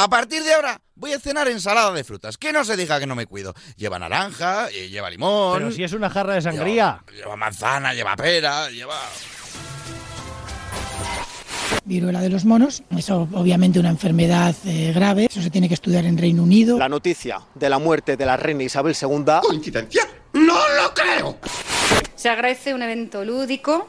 A partir de ahora voy a cenar ensalada de frutas. Que no se diga que no me cuido. Lleva naranja, eh, lleva limón. Pero si es una jarra de sangría. Lleva, lleva manzana, lleva pera, lleva. Viruela de los monos, es obviamente una enfermedad eh, grave, eso se tiene que estudiar en Reino Unido. La noticia de la muerte de la reina Isabel II. ¿Coincidencia? ¡No lo creo! Se agradece un evento lúdico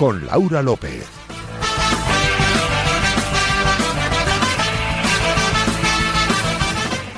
Con Laura López.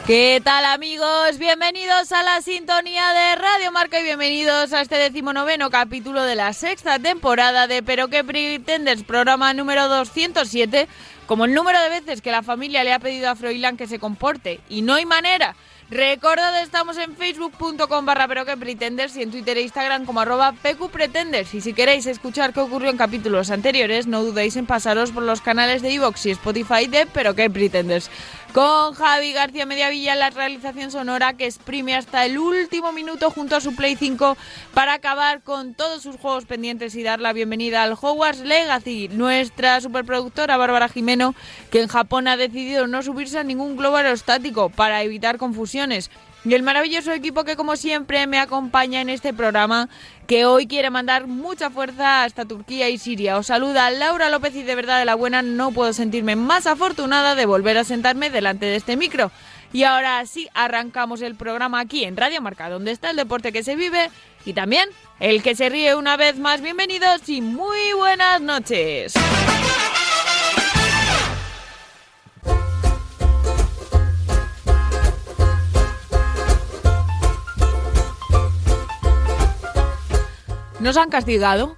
¿Qué tal amigos? Bienvenidos a la sintonía de Radio Marca y bienvenidos a este decimonoveno capítulo de la sexta temporada de Pero qué pretendes, programa número 207, como el número de veces que la familia le ha pedido a Froilán que se comporte y no hay manera. Recordad, estamos en facebook.com barra pero que pretenders y en Twitter e Instagram como arroba pqpretenders. Y si queréis escuchar qué ocurrió en capítulos anteriores, no dudéis en pasaros por los canales de iVoox y Spotify de Pero que pretenders con Javi García Mediavilla la realización sonora que exprime hasta el último minuto junto a su Play 5 para acabar con todos sus juegos pendientes y dar la bienvenida al Hogwarts Legacy, nuestra superproductora Bárbara Jimeno, que en Japón ha decidido no subirse a ningún globo aerostático para evitar confusiones. Y el maravilloso equipo que como siempre me acompaña en este programa, que hoy quiere mandar mucha fuerza hasta Turquía y Siria. Os saluda Laura López y de verdad de la buena no puedo sentirme más afortunada de volver a sentarme delante de este micro. Y ahora sí, arrancamos el programa aquí en Radio Marca, donde está el deporte que se vive y también el que se ríe una vez más. Bienvenidos y muy buenas noches. ¿Nos han castigado?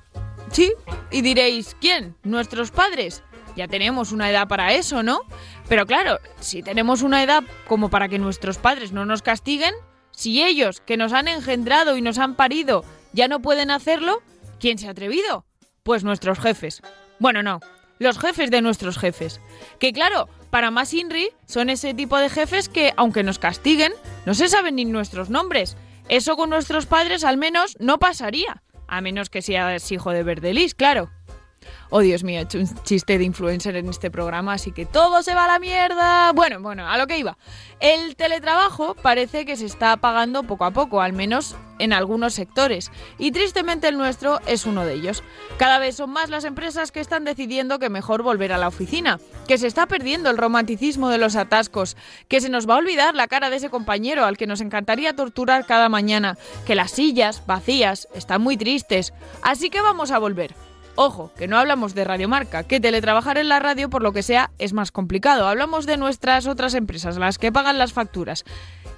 Sí. Y diréis, ¿quién? ¿Nuestros padres? Ya tenemos una edad para eso, ¿no? Pero claro, si tenemos una edad como para que nuestros padres no nos castiguen, si ellos, que nos han engendrado y nos han parido, ya no pueden hacerlo, ¿quién se ha atrevido? Pues nuestros jefes. Bueno, no, los jefes de nuestros jefes. Que claro, para más Inri son ese tipo de jefes que, aunque nos castiguen, no se saben ni nuestros nombres. Eso con nuestros padres al menos no pasaría. A menos que seas hijo de Verdelis, claro. Oh, Dios mío, he hecho un chiste de influencer en este programa, así que todo se va a la mierda. Bueno, bueno, a lo que iba. El teletrabajo parece que se está apagando poco a poco, al menos en algunos sectores, y tristemente el nuestro es uno de ellos. Cada vez son más las empresas que están decidiendo que mejor volver a la oficina, que se está perdiendo el romanticismo de los atascos, que se nos va a olvidar la cara de ese compañero al que nos encantaría torturar cada mañana, que las sillas vacías están muy tristes, así que vamos a volver. Ojo, que no hablamos de radiomarca, que teletrabajar en la radio por lo que sea es más complicado. Hablamos de nuestras otras empresas, las que pagan las facturas.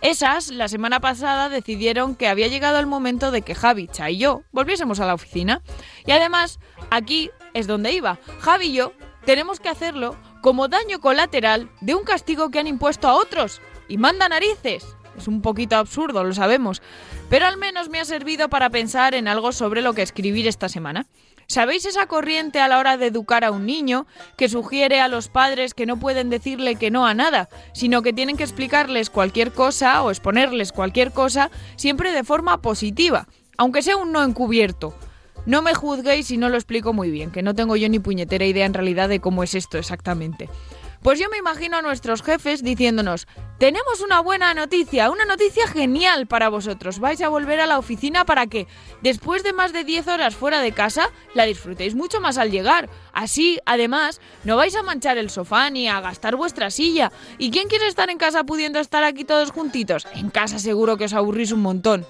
Esas, la semana pasada, decidieron que había llegado el momento de que Javi, Cha y yo volviésemos a la oficina. Y además, aquí es donde iba. Javi y yo tenemos que hacerlo como daño colateral de un castigo que han impuesto a otros. Y manda narices. Es un poquito absurdo, lo sabemos. Pero al menos me ha servido para pensar en algo sobre lo que escribir esta semana. ¿Sabéis esa corriente a la hora de educar a un niño que sugiere a los padres que no pueden decirle que no a nada, sino que tienen que explicarles cualquier cosa o exponerles cualquier cosa siempre de forma positiva, aunque sea un no encubierto? No me juzguéis si no lo explico muy bien, que no tengo yo ni puñetera idea en realidad de cómo es esto exactamente. Pues yo me imagino a nuestros jefes diciéndonos, tenemos una buena noticia, una noticia genial para vosotros. Vais a volver a la oficina para que, después de más de 10 horas fuera de casa, la disfrutéis mucho más al llegar. Así, además, no vais a manchar el sofá ni a gastar vuestra silla. ¿Y quién quiere estar en casa pudiendo estar aquí todos juntitos? En casa seguro que os aburrís un montón.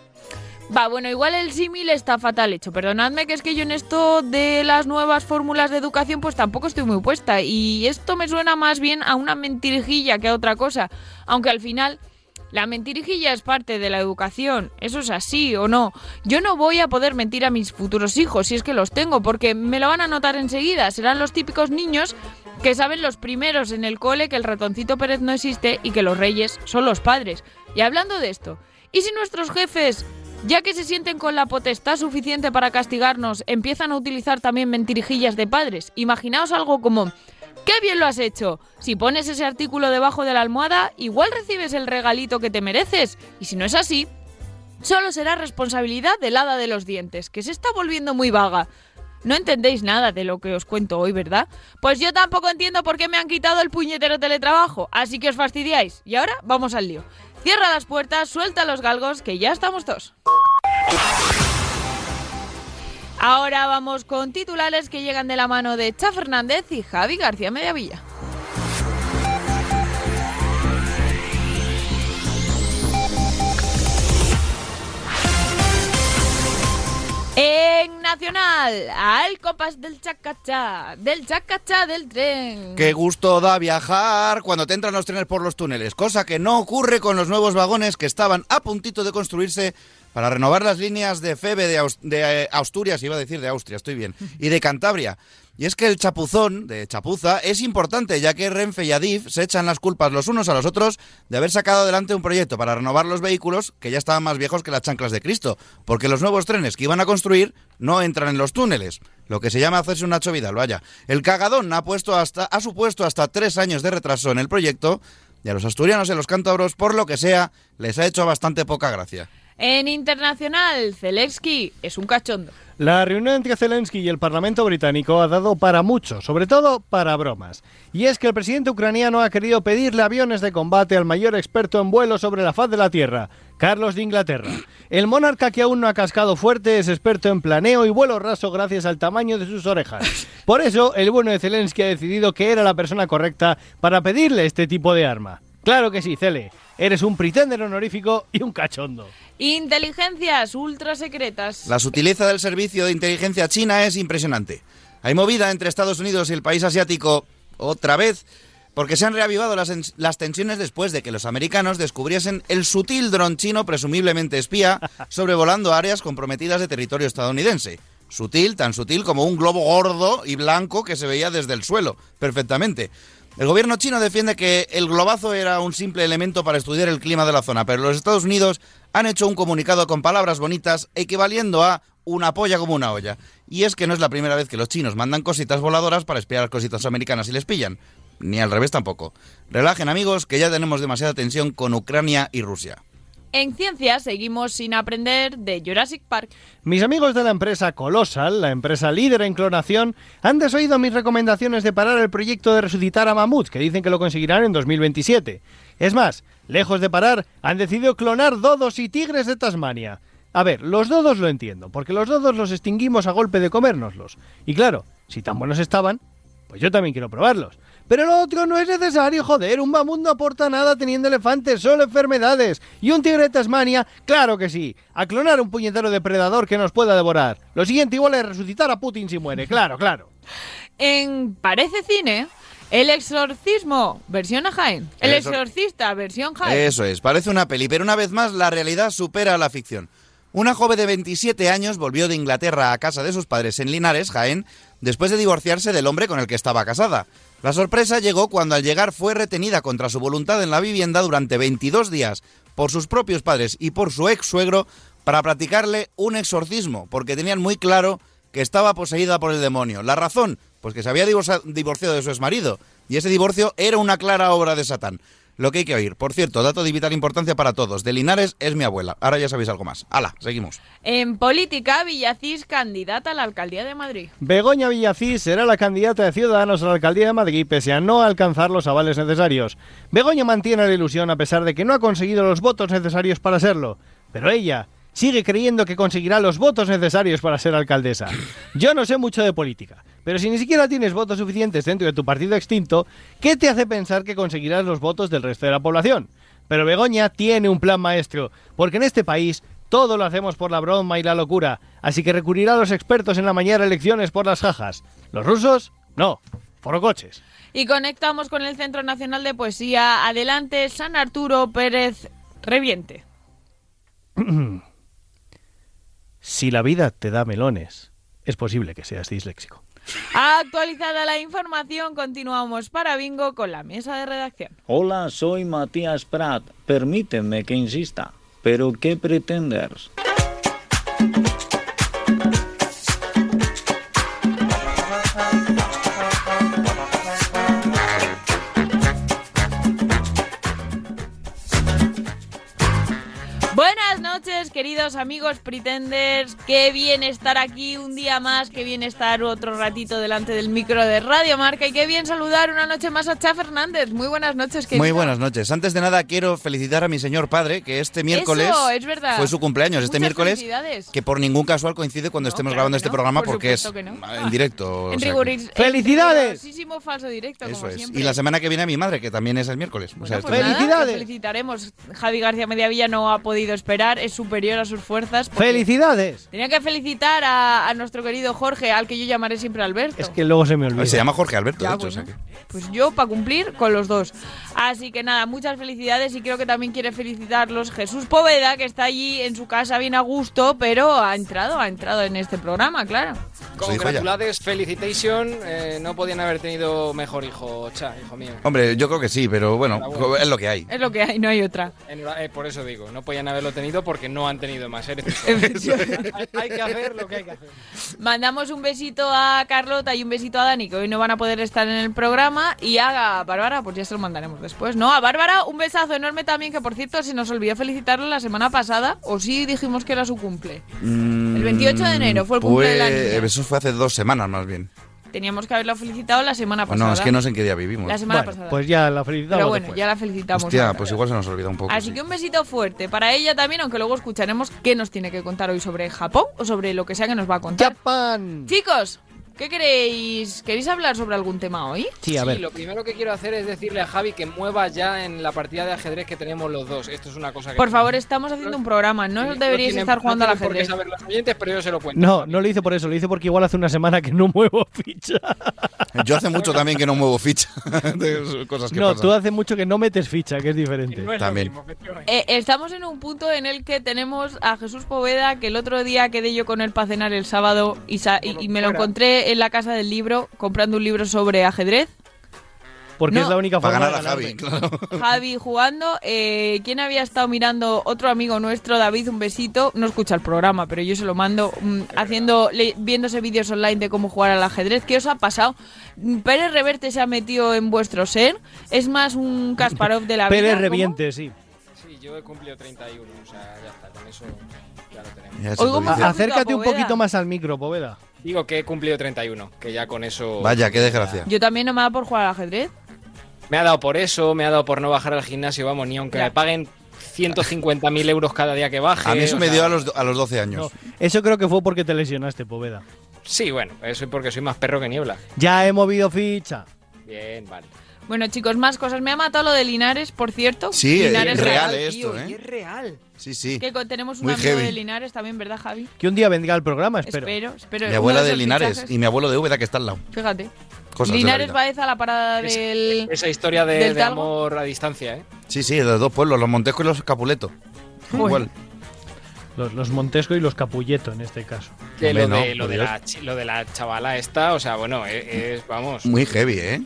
Va, bueno, igual el símil está fatal hecho. Perdonadme que es que yo en esto de las nuevas fórmulas de educación pues tampoco estoy muy puesta. Y esto me suena más bien a una mentirijilla que a otra cosa. Aunque al final La mentirijilla es parte de la educación, eso es así o no. Yo no voy a poder mentir a mis futuros hijos si es que los tengo, porque me lo van a notar enseguida. Serán los típicos niños que saben los primeros en el cole que el ratoncito Pérez no existe y que los reyes son los padres. Y hablando de esto, ¿y si nuestros jefes, ya que se sienten con la potestad suficiente para castigarnos, empiezan a utilizar también mentirijillas de padres? Imaginaos algo como... ¡Qué bien lo has hecho! Si pones ese artículo debajo de la almohada, igual recibes el regalito que te mereces. Y si no es así, solo será responsabilidad del hada de los dientes, que se está volviendo muy vaga. No entendéis nada de lo que os cuento hoy, ¿verdad? Pues yo tampoco entiendo por qué me han quitado el puñetero teletrabajo, así que os fastidiáis. Y ahora vamos al lío. Cierra las puertas, suelta los galgos, que ya estamos todos. Ahora vamos con titulares que llegan de la mano de Cha Fernández y Javi García Mediavilla. En Nacional, al compás del chacachá, del chacachá del tren. Qué gusto da viajar cuando te entran los trenes por los túneles, cosa que no ocurre con los nuevos vagones que estaban a puntito de construirse para renovar las líneas de Febe de, Aus- de, eh, Asturias, iba a decir de Austria, estoy bien, y de Cantabria. Y es que el chapuzón de chapuza es importante, ya que Renfe y Adif se echan las culpas los unos a los otros de haber sacado adelante un proyecto para renovar los vehículos que ya estaban más viejos que las chanclas de Cristo, porque los nuevos trenes que iban a construir no entran en los túneles, lo que se llama hacerse un Nacho Vidal, vaya. El cagadón ha, puesto hasta, ha supuesto hasta tres años de retraso en el proyecto y a los asturianos y a los cántabros, por lo que sea, les ha hecho bastante poca gracia. En Internacional, Zelensky es un cachondo. La reunión entre Zelensky y el Parlamento británico ha dado para mucho, sobre todo para bromas. Y es que el presidente ucraniano ha querido pedirle aviones de combate al mayor experto en vuelo sobre la faz de la Tierra, Carlos de Inglaterra. El monarca que aún no ha cascado fuerte es experto en planeo y vuelo raso gracias al tamaño de sus orejas. Por eso, el bueno de Zelensky ha decidido que era la persona correcta para pedirle este tipo de arma. Claro que sí, Cele. Eres un pretender honorífico y un cachondo. Inteligencias ultra secretas. La sutileza del servicio de inteligencia china es impresionante. Hay movida entre Estados Unidos y el país asiático otra vez porque se han reavivado las, las tensiones después de que los americanos descubriesen el sutil dron chino presumiblemente espía sobrevolando áreas comprometidas de territorio estadounidense. Sutil, tan sutil como un globo gordo y blanco que se veía desde el suelo, perfectamente. El gobierno chino defiende que el globazo era un simple elemento para estudiar el clima de la zona, pero los Estados Unidos han hecho un comunicado con palabras bonitas equivaliendo a una polla como una olla. Y es que no es la primera vez que los chinos mandan cositas voladoras para espiar a cositas americanas y les pillan. Ni al revés tampoco. Relajen amigos, que ya tenemos demasiada tensión con Ucrania y Rusia. En ciencias seguimos sin aprender de Jurassic Park. Mis amigos de la empresa Colossal, la empresa líder en clonación, han desoído mis recomendaciones de parar el proyecto de resucitar a mamuts, que dicen que lo conseguirán en 2027. Es más, lejos de parar, han decidido clonar dodos y tigres de Tasmania. A ver, los dodos lo entiendo, porque los dodos los extinguimos a golpe de comérnoslos. Y claro, si tan buenos estaban, pues yo también quiero probarlos. Pero lo otro no es necesario, joder. Un mamut no aporta nada teniendo elefantes, solo enfermedades. Y un tigre de Tasmania, claro que sí. A clonar un puñetero depredador que nos pueda devorar. Lo siguiente igual es resucitar a Putin si muere, claro, claro. En Parece Cine, El Exorcismo, versión a Jaén. El Eso- Exorcista, versión Jaén. Eso es, parece una peli, pero una vez más la realidad supera a la ficción. Una joven de 27 años volvió de Inglaterra a casa de sus padres en Linares, Jaén, después de divorciarse del hombre con el que estaba casada. La sorpresa llegó cuando al llegar fue retenida contra su voluntad en la vivienda durante 22 días por sus propios padres y por su ex suegro para practicarle un exorcismo, porque tenían muy claro que estaba poseída por el demonio. La razón, pues que se había divorcia- divorciado de su exmarido, y ese divorcio era una clara obra de Satán. Lo que hay que oír. Por cierto, dato de vital importancia para todos. De Linares es mi abuela. Ahora ya sabéis algo más. Hala, seguimos. En política, Villacís, candidata a la alcaldía de Madrid. Begoña Villacís será la candidata de Ciudadanos a la alcaldía de Madrid pese a no alcanzar los avales necesarios. Begoña mantiene la ilusión a pesar de que no ha conseguido los votos necesarios para serlo. Pero ella sigue creyendo que conseguirá los votos necesarios para ser alcaldesa. Yo no sé mucho de política, pero si ni siquiera tienes votos suficientes dentro de tu partido extinto, ¿qué te hace pensar que conseguirás los votos del resto de la población? Pero Begoña tiene un plan maestro, porque en este país todo lo hacemos por la broma y la locura, así que recurrirá a los expertos en la mañana elecciones por las jajas. ¿Los rusos? No, forocoches. Y conectamos con el Centro Nacional de Poesía. Adelante, San Arturo Pérez Reviente. Si la vida te da melones, es posible que seas disléxico. Actualizada la información, continuamos para Bingo con la mesa de redacción. Hola, soy Matías Prat. Permíteme que insista. ¿Pero qué pretendes? Queridos amigos Pretenders. Qué bien estar aquí un día más, qué bien estar otro ratito delante del micro de Radio Marca y qué bien saludar una noche más a Cha Fernández. Muy buenas noches, querido. Muy buenas noches. Antes de nada quiero felicitar a mi señor padre, que este miércoles Eso, es verdad. fue su cumpleaños, este Muchas miércoles, felicidades. que por ningún casual coincide cuando estemos grabando este programa por porque es no. en directo. o En sea que- rigoris- ¡Felicidades! en rigurosísimo falso directo, Eso como es. siempre. Y la semana que viene a mi madre, que también es el miércoles. O sea, Pues nada, le felicitaremos. Javi García Mediavilla no ha podido esperar, es superior a sus fuerzas. ¡Felicidades! Tenía que felicitar a, a nuestro querido Jorge, al que yo llamaré siempre Alberto. Es que luego se me olvida. se llama Jorge Alberto, Ya, de hecho. o bueno. sea que- Pues yo para cumplir con los dos. Así que nada, muchas felicidades y creo que también quiere felicitarlos Jesús Poveda, que está allí en su casa bien a gusto, pero ha entrado, ha entrado en este programa, claro. Congratulades, felicitation. eh, no podían haber tenido mejor hijo, cha, hijo mío. Hombre, yo creo que sí, pero bueno, es lo que hay. Es lo que hay, no hay otra. Enhora- eh, por eso digo, no podían haberlo tenido porque no han tenido más. Eres solo. hay, hay que hacer lo que hay que hacer. Mandamos un besito a Carlota y un besito a Dani, que hoy no van a poder estar en el programa. Y a Bárbara, pues ya se lo mandaremos después, ¿no? A Bárbara, un besazo enorme también, que por cierto se nos olvidó felicitarla la semana pasada. O sí dijimos que era su cumple. El 28 de enero fue el cumple de la Pues, niña. Eso fue hace dos semanas más bien. Teníamos que haberla felicitado la semana pasada. Bueno, es que no sé en qué día vivimos. La semana Bueno, pasada. pues ya la felicitamos Pero bueno, después. ya la felicitamos. Hostia, pues igual se nos olvida un poco. Así sí. que un besito fuerte para ella también, aunque luego escucharemos qué nos tiene que contar hoy sobre Japón o sobre lo que sea que nos va a contar. ¡Japón! Chicos, ¿qué queréis? ¿Queréis hablar sobre algún tema hoy? Sí, a ver. lo primero que quiero hacer es decirle a Javi que mueva ya en la partida de ajedrez que tenemos los dos. Esto es una cosa que. Por favor, estamos haciendo un programa, no deberíais tienen- estar jugando no al ajedrez. saber los oyentes, pero yo se lo cuento. No, no lo hice por eso, lo hice porque igual hace una semana que no muevo ficha. Yo hace mucho también que no muevo ficha de cosas que No, pasan. tú hace mucho que no metes ficha, que es diferente. También. Eh, estamos en un punto en el que tenemos a Jesús Poveda, que el otro día quedé yo con él para cenar el sábado y, sa- y- y me lo fuera. En la casa del libro, comprando un libro sobre ajedrez. Porque No. es la única Para forma ganar a Javi, claro. Javi jugando. Eh, ¿Quién había estado mirando? Otro amigo nuestro, David, un besito. No escucha el programa, pero yo se lo mando mm, haciendo, le- viéndose vídeos online de cómo jugar al ajedrez. ¿Qué os ha pasado? Mm, Pérez Reverte se ha metido en vuestro ser. Es más un Kasparov de la vida. Pérez ¿cómo? Reviente, sí. Sí, yo he cumplido 31, o sea, ya está, con eso ya lo tenemos. Ya Oigo Acércate un poquito más al micro, Poveda. Digo que he cumplido 31, que ya con eso. Vaya, qué desgracia. Yo también no me da por jugar al ajedrez. Me ha dado por eso, me ha dado por no bajar al gimnasio, vamos, ni aunque Ya. me paguen 150.000 euros cada día que baje. A mí eso me sea, dio a los, a los 12 años. No, eso creo que fue porque te lesionaste, Poveda. Sí, bueno, eso es porque soy más perro que niebla. Ya he movido ficha. Bien, vale. Bueno, chicos, más cosas. Me ha matado lo de Linares, por cierto. Sí, Linares es real real, esto, tío, ¿eh? es real. Sí, sí. Que tenemos un Muy amigo heavy. de Linares también, ¿verdad, Javi? Que un día vendrá al programa, espero. Espero, espero. Mi abuela de Linares fichajes. y mi abuelo de Úbeda que está al lado. Fíjate. Cosas Linares. Baeza a la parada Es- del. Esa historia de, ¿Del de amor a distancia, ¿eh? Sí, sí, de los dos pueblos, los Montesco y los Capuleto. Igual. Los, los Montesco y los Capulleto en este caso. Que Hombre, lo, no, de, lo, de la, lo de la chavala esta, o sea, bueno, es, es- vamos. Muy heavy, ¿eh?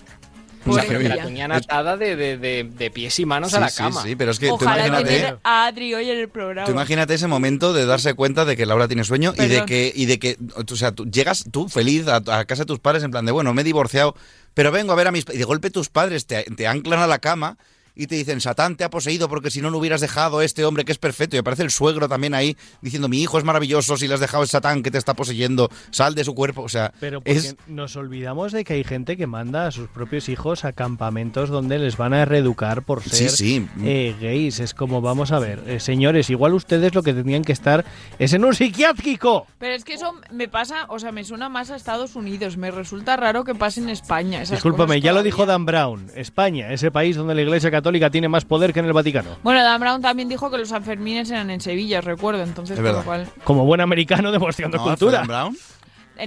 O sea, que la tenían atada de, de, de, de pies y manos Sí, a la cama. sí, pero es que tú imagínate, a Adri hoy en el programa. tú imagínate ese momento de darse cuenta de que Laura tiene sueño y de que, y de que, o sea, tú llegas tú feliz a, a casa de tus padres en plan de, bueno, me he divorciado, pero vengo a ver a mis... pa-". Y de golpe tus padres te, te anclan a la cama y te dicen, Satán te ha poseído porque si no, no hubieras dejado a este hombre que es perfecto. Y aparece el suegro también ahí diciendo, mi hijo es maravilloso, si le has dejado es Satán que te está poseyendo, sal de su cuerpo. O sea, Pero porque es... nos olvidamos de que hay gente que manda a sus propios hijos a campamentos donde les van a reeducar por ser sí. eh, gays. Es como, vamos a ver, eh, señores, igual ustedes lo que tendrían que estar es en un psiquiátrico. Pero es que eso me pasa, o sea, me suena más a Estados Unidos. Me resulta raro que pase en España. Discúlpame, ya lo dijo Dan Brown. España, ese país donde la Iglesia Católica tiene más poder que en el Vaticano. Bueno, Dan Brown también dijo que los Sanfermines eran en Sevilla, recuerdo. Entonces, Es por lo cual. Como buen americano demostrando No, ¿fue cultura. Dan Brown?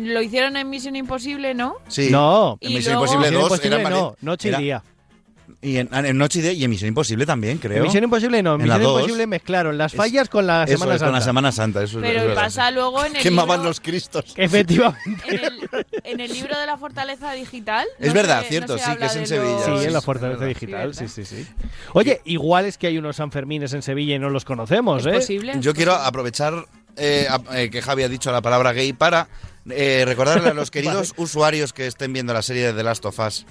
Lo hicieron en Misión Imposible, ¿no? Sí. No, Y en Misión luego- Imposible Misión 2 Imposible era no, Noche y era- Día. Y en, en Noche y Día y en Misión Imposible también, creo. En Misión Imposible no, en En Misión. Imposible mezclaron las Es- fallas con la Eso Semana es, Santa. con la Semana Santa. Eso es- Pero es pasa luego en el Quemaban libro- los cristos. Efectivamente. En el, en el libro de la fortaleza digital. Es verdad, se- cierto, no sí, que es en Sevilla. los- Sí, en la Fortaleza verdad. Digital, sí, Sí, sí. Oye, igual es que hay unos Sanfermines en Sevilla y no los conocemos, Es ¿eh? posible. Yo quiero aprovechar eh, a- eh, que Javi ha dicho la palabra gay para eh, recordarle a los queridos usuarios que estén viendo la serie de The Last of Us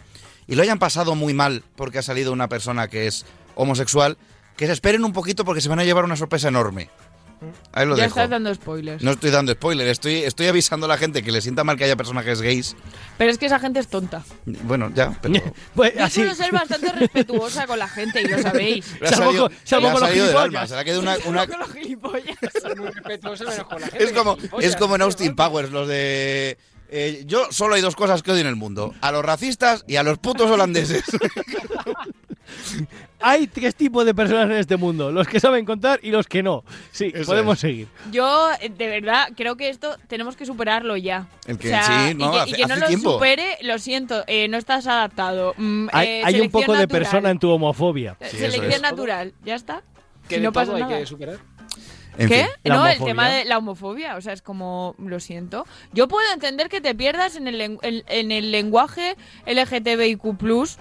y lo hayan pasado muy mal porque ha salido una persona que es homosexual, que se esperen un poquito porque se van a llevar una sorpresa enorme. Ahí lo ya dejo. estás dando spoilers. No estoy dando spoiler, estoy, estoy avisando a la gente que le sienta mal que haya personajes gays. Pero es que esa gente es tonta. Bueno, ya, pero... Pues Yo así. suelo ser bastante respetuosa con la gente y lo sabéis. Le ha Salvo salido, con- salvo le ha con salido del alma, se le ha quedado una- una, Con los gilipollas. Soy muy respetuoso menos con la gente. Es como, es como en Austin. Powers, los de... eh, yo solo hay dos cosas que odio en el mundo. A los racistas y a los putos holandeses. Hay tres tipos de personas en este mundo: los que saben contar y los que no. Sí, Eso podemos es. seguir. Yo, eh, de verdad, creo que esto tenemos que superarlo ya. El que- O sea, sí, no, y que, hace- y que no lo tiempo. supere, lo siento, eh, no estás adaptado. Mm, Hay, eh, hay un poco de natural. persona en tu homofobia. Sí, Selección es. natural, ya está. Que Si de no pasa hay nada. que superar. En ¿Qué? fin. No, el tema de la homofobia. O sea, es como, lo siento. Yo puedo entender que te pierdas en el, en, en el lenguaje LGTBIQ,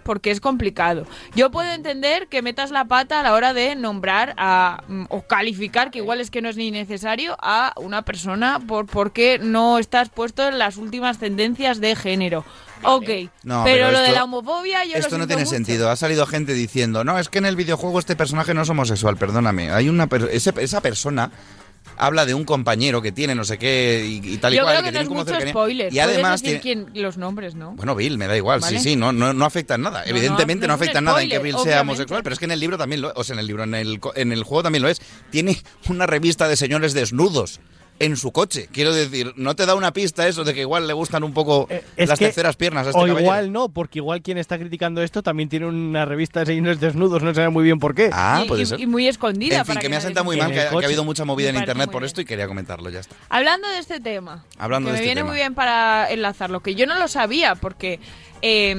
porque es complicado. Yo puedo entender que metas la pata a la hora de nombrar a, mm, o calificar, que igual es que no es ni necesario, a una persona por porque no estás puesto en las últimas tendencias de género. Ok, No, pero, pero lo de la homofobia yo lo Esto no tiene mucho. sentido. Ha salido gente diciendo, no, es que en el videojuego este personaje no es homosexual, perdóname. Hay una per- ese- esa persona habla de un compañero que tiene no sé qué y, y tal y Yo cual. creo y que no tienen es como mucho cercanía. spoiler. Y además Puedes tiene... decir quién, los nombres, ¿no? Bueno, Bill, me da igual, Vale. sí, sí, no, no, no afecta en nada. no, Evidentemente no, es afecta en nada en que Bill sea homosexual, pero es que en el libro también lo o sea, en el libro, en el, co- en el juego también lo es. Tiene una revista de señores desnudos en su coche. Quiero decir, no te da una pista eso de que igual le gustan un poco Eh, las que- terceras piernas a este o caballero. igual no, porque igual quien está criticando esto también tiene una revista de señores desnudos, no sabe muy bien por qué. Ah, y, puede y- ser. y muy escondida. En fin, para que me ha sentado muy mal que, ha- que coche. ha habido mucha movida en internet por bien. esto y quería comentarlo, ya está. Hablando de este tema, Hablando que de me este viene tema. muy bien para enlazarlo, que yo no lo sabía porque eh,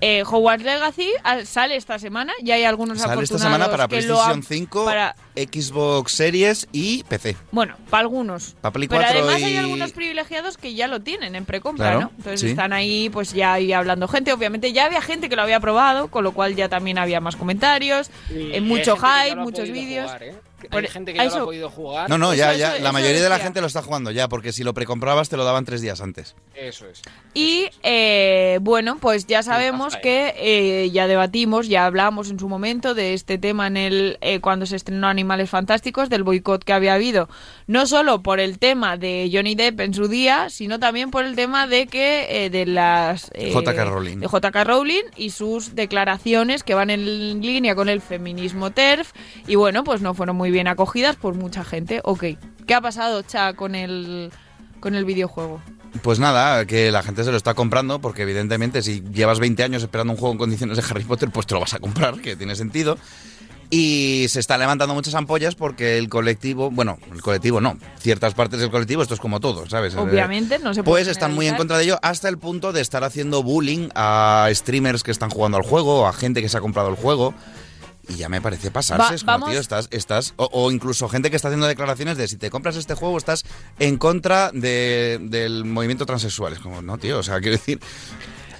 eh, Hogwarts Legacy ah, sale esta semana, ya hay algunos Sale esta afortunados semana para PlayStation han- 5, para- Xbox Series y PC. bueno, para algunos. Pa' Play Pero 4 además y- hay algunos privilegiados que ya lo tienen en precompra, Claro, ¿no? Entonces sí. están ahí, pues ya ahí hablando gente. Obviamente ya había gente que lo había probado, con lo cual ya también había más comentarios, eh, mucho hype, ha muchos vídeos. jugar, ¿eh? Hay gente que lo ha podido jugar. No, no, ya, Eso- ya. eso- la eso mayoría de la gente lo está jugando ya, porque si lo precomprabas te lo daban tres días antes. Eso es. Y eh, bueno, pues ya sabemos que eh, ya debatimos, ya hablamos en su momento de este tema en el eh, cuando se estrenó Animales Fantásticos, del boicot que había habido, no solo por el tema de Johnny Depp en su día, sino también por el tema de que eh, de las eh, J.K. Rowling. de J.K. Rowling y sus declaraciones que van en línea con el feminismo TERF y bueno, pues no fueron muy bien acogidas por mucha gente. Ok, ¿qué ha pasado, Cha, con el con el videojuego? Pues nada, que la gente se lo está comprando, porque evidentemente si llevas 20 años esperando un juego en condiciones de Harry Potter, pues te lo vas a comprar, que tiene sentido. Y se está levantando muchas ampollas porque el colectivo, bueno, el colectivo no, ciertas partes del colectivo, esto es como todo, ¿sabes? Obviamente, no se puede Pues están muy en contra de ello hasta el punto de estar haciendo bullying a streamers que están jugando al juego, a gente que se ha comprado el juego. Y ya me parece pasarse. Va- es como, tío, estás, estás o, o incluso gente que está haciendo declaraciones de si te compras este juego estás en contra de- del movimiento transexual. Es como, no, tío, o sea, quiero decir...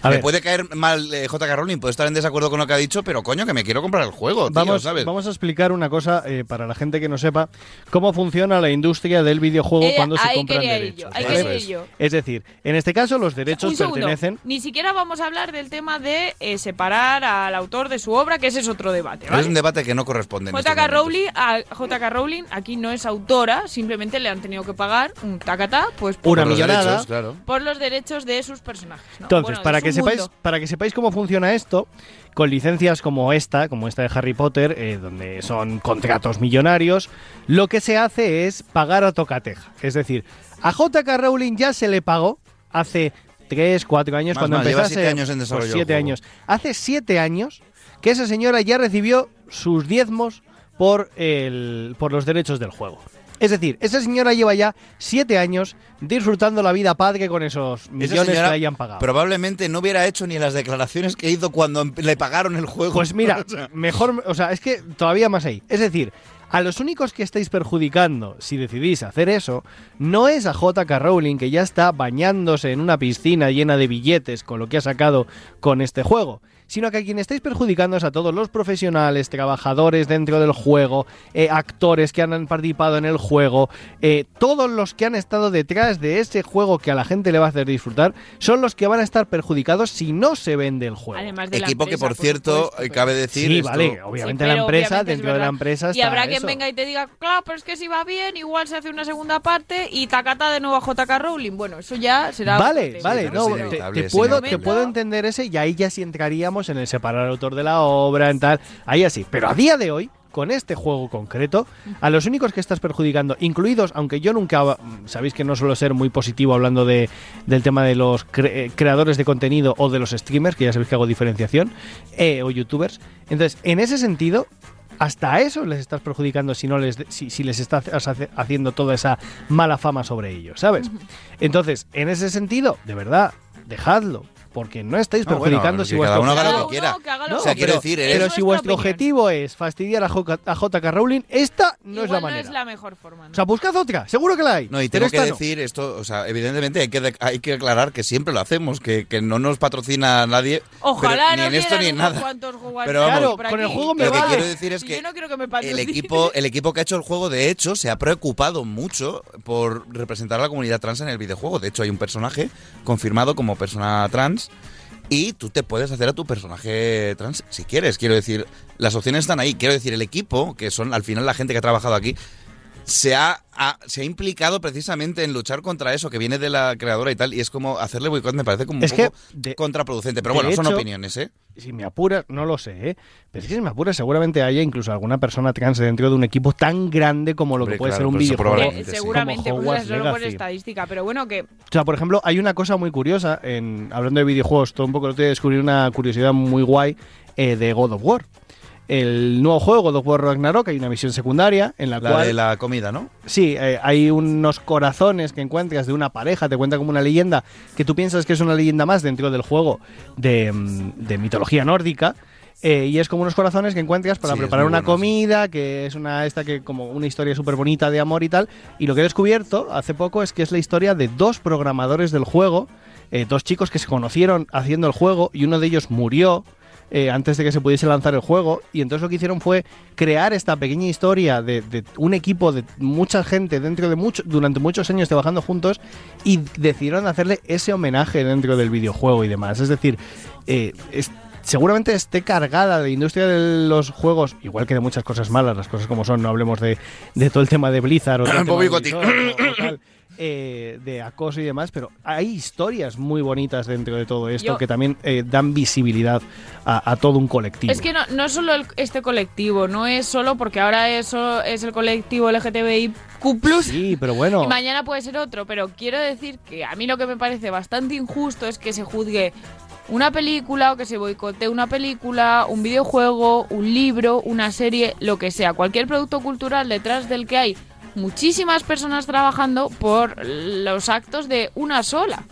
A me ver. puede caer mal eh, J.K. Rowling, puedo estar en desacuerdo con lo que ha dicho, pero coño, que me quiero comprar el juego, tío, Vamos, ¿sabes? vamos a explicar una cosa eh, para la gente que no sepa cómo funciona la industria del videojuego Eh, cuando se compran derechos. yo, ¿vale? yo. Es decir, en este caso los derechos Un segundo. pertenecen. Ni siquiera vamos a hablar del tema de eh, separar al autor de su obra, que ese es otro debate. ¿vale? Es un debate que no corresponde. estos J.K. Rowling, J.K. Rowling aquí no es autora, simplemente le han tenido que pagar un tacatá pues, por, Una Por los millonada. derechos, claro. por los derechos de sus personajes. ¿no? Entonces, Bueno, para su que sepáis, mundo. para que sepáis cómo funciona esto, con licencias como esta, como esta de Harry Potter, eh, donde son contratos millonarios, lo que se hace es pagar a tocateja. Es decir, a J.K. Rowling ya se le pagó hace 3, 4 años Más, cuando más, lleva empezase. siete años en pues, desarrollo siete juego. años. Hace 7 años que esa señora ya recibió sus diezmos por, el, por los derechos del juego. Es decir, esa señora lleva ya siete años disfrutando la vida padre con esos millones que le hayan pagado. Probablemente no hubiera hecho ni las declaraciones que hizo cuando em- le pagaron el juego. Pues mira, O sea, mejor, o sea, es que todavía más ahí. Es decir, a los únicos que estáis perjudicando si decidís hacer eso, no es a JK Rowling que ya está bañándose en una piscina llena de billetes con lo que ha sacado con este juego, sino que a quien estáis perjudicando es a todos los profesionales, trabajadores dentro del juego, eh, actores que han participado en el juego, eh, todos los que han estado detrás de ese juego que a la gente le va a hacer disfrutar, son los que van a estar perjudicados si no se vende el juego. Además de la equipo que, por cierto, eh, cabe decir. Sí, esto- vale, obviamente Sí, la empresa, obviamente dentro de la empresa Y está habrá quien venga y te diga, claro, pero es que si va bien, igual se hace una segunda parte y tacata de nuevo a JK Rowling. Bueno, eso ya será. Vale, vale, no, te, te puedo, te puedo entender ese y ahí ya sí entraríamos en el separar al autor de la obra, en tal, ahí así. Pero a día de hoy, con este juego concreto, a los únicos que estás perjudicando, incluidos, aunque yo nunca, mm, sabéis que no suelo ser muy positivo hablando de, del tema de los cre- eh, creadores de contenido o de los streamers, que ya sabéis que hago diferenciación, eh, o youtubers. Entonces, en ese sentido, hasta a eso les estás perjudicando si no les si, si les estás haciendo toda esa mala fama sobre ellos, ¿sabes? Entonces, en ese sentido, de verdad, dejadlo. Porque no estáis No, bueno, perjudicando que si cada vuestro uno haga lo que quiera. uno que haga lo No, o sea, que quiero pero- decir, pero si vuestro opinión. objetivo es fastidiar a, J- a JK Rowling, esta no es la no manera. es la mejor forma. ¿no? O sea, buscad otra, seguro que la hay. No, y tengo que no. decir esto, o sea, evidentemente hay que, hay que aclarar que siempre lo hacemos, que, que no nos patrocina nadie, Ojalá pero ni en esto ni en nada. Pero vamos, Claro, con el juego me Lo que vale. quiero decir es que yo no quiero que me el equipo, el equipo que ha hecho el juego, de hecho, se ha preocupado mucho por representar a la comunidad trans en el videojuego. De hecho, hay un personaje confirmado como persona trans y tú te puedes hacer a tu personaje trans si quieres. Quiero decir, las opciones están ahí. Quiero decir, el equipo, que son al final la gente que ha trabajado aquí, se ha, ha- se ha implicado precisamente en luchar contra eso que viene de la creadora y tal. Y es como hacerle boicot, me parece como un Es que, poco contraproducente. Pero bueno, son opiniones, ¿eh? Si me apuras, no lo sé, ¿eh? Pero es que si me apuras, seguramente haya incluso alguna persona trans dentro de un equipo tan grande como lo Hombre, que puede claro, ser un eso videojuego. Eh, sí. seguramente, como pues solo por estadística. Pero bueno, que O sea, por ejemplo, hay una cosa muy curiosa, en, hablando de videojuegos, todo un poco te descubrí una curiosidad muy guay eh, de God of War. El nuevo juego, God of War Ragnarok, hay una misión secundaria en la, La cual... de la comida, ¿no? Sí, eh, hay unos corazones que encuentras de una pareja, te cuenta como una leyenda, que tú piensas que es una leyenda más dentro del juego de, mm, de mitología nórdica. eh, y es como unos corazones que encuentras para Sí, preparar una bueno, sí. comida, que es una esta que como una historia súper bonita de amor y tal. Y lo que he descubierto hace poco es que es la historia de dos programadores del juego, eh, dos chicos que se conocieron haciendo el juego y uno de ellos murió eh, antes de que se pudiese lanzar el juego. Y entonces lo que hicieron fue crear esta pequeña historia de, de un equipo de mucha gente dentro de mucho, durante muchos años trabajando juntos y decidieron hacerle ese homenaje dentro del videojuego y demás. Es decir, eh, es- seguramente esté cargada de industria de los juegos, igual que de muchas cosas malas, las cosas como son, no hablemos de, de todo el tema de Blizzard o tal, eh, de acoso y demás, pero hay historias muy bonitas dentro de todo esto Yo- que también eh, dan visibilidad a, a todo un colectivo. Es que no, no es solo el- este colectivo, no es solo porque ahora eso es el colectivo LGTBIQ+, Sí, pero bueno. y mañana puede ser otro, pero quiero decir que a mí lo que me parece bastante injusto es que se juzgue una película o que se boicotee una película, un videojuego, un libro, una serie, lo que sea, cualquier producto cultural detrás del que hay muchísimas personas trabajando por los actos de una sola.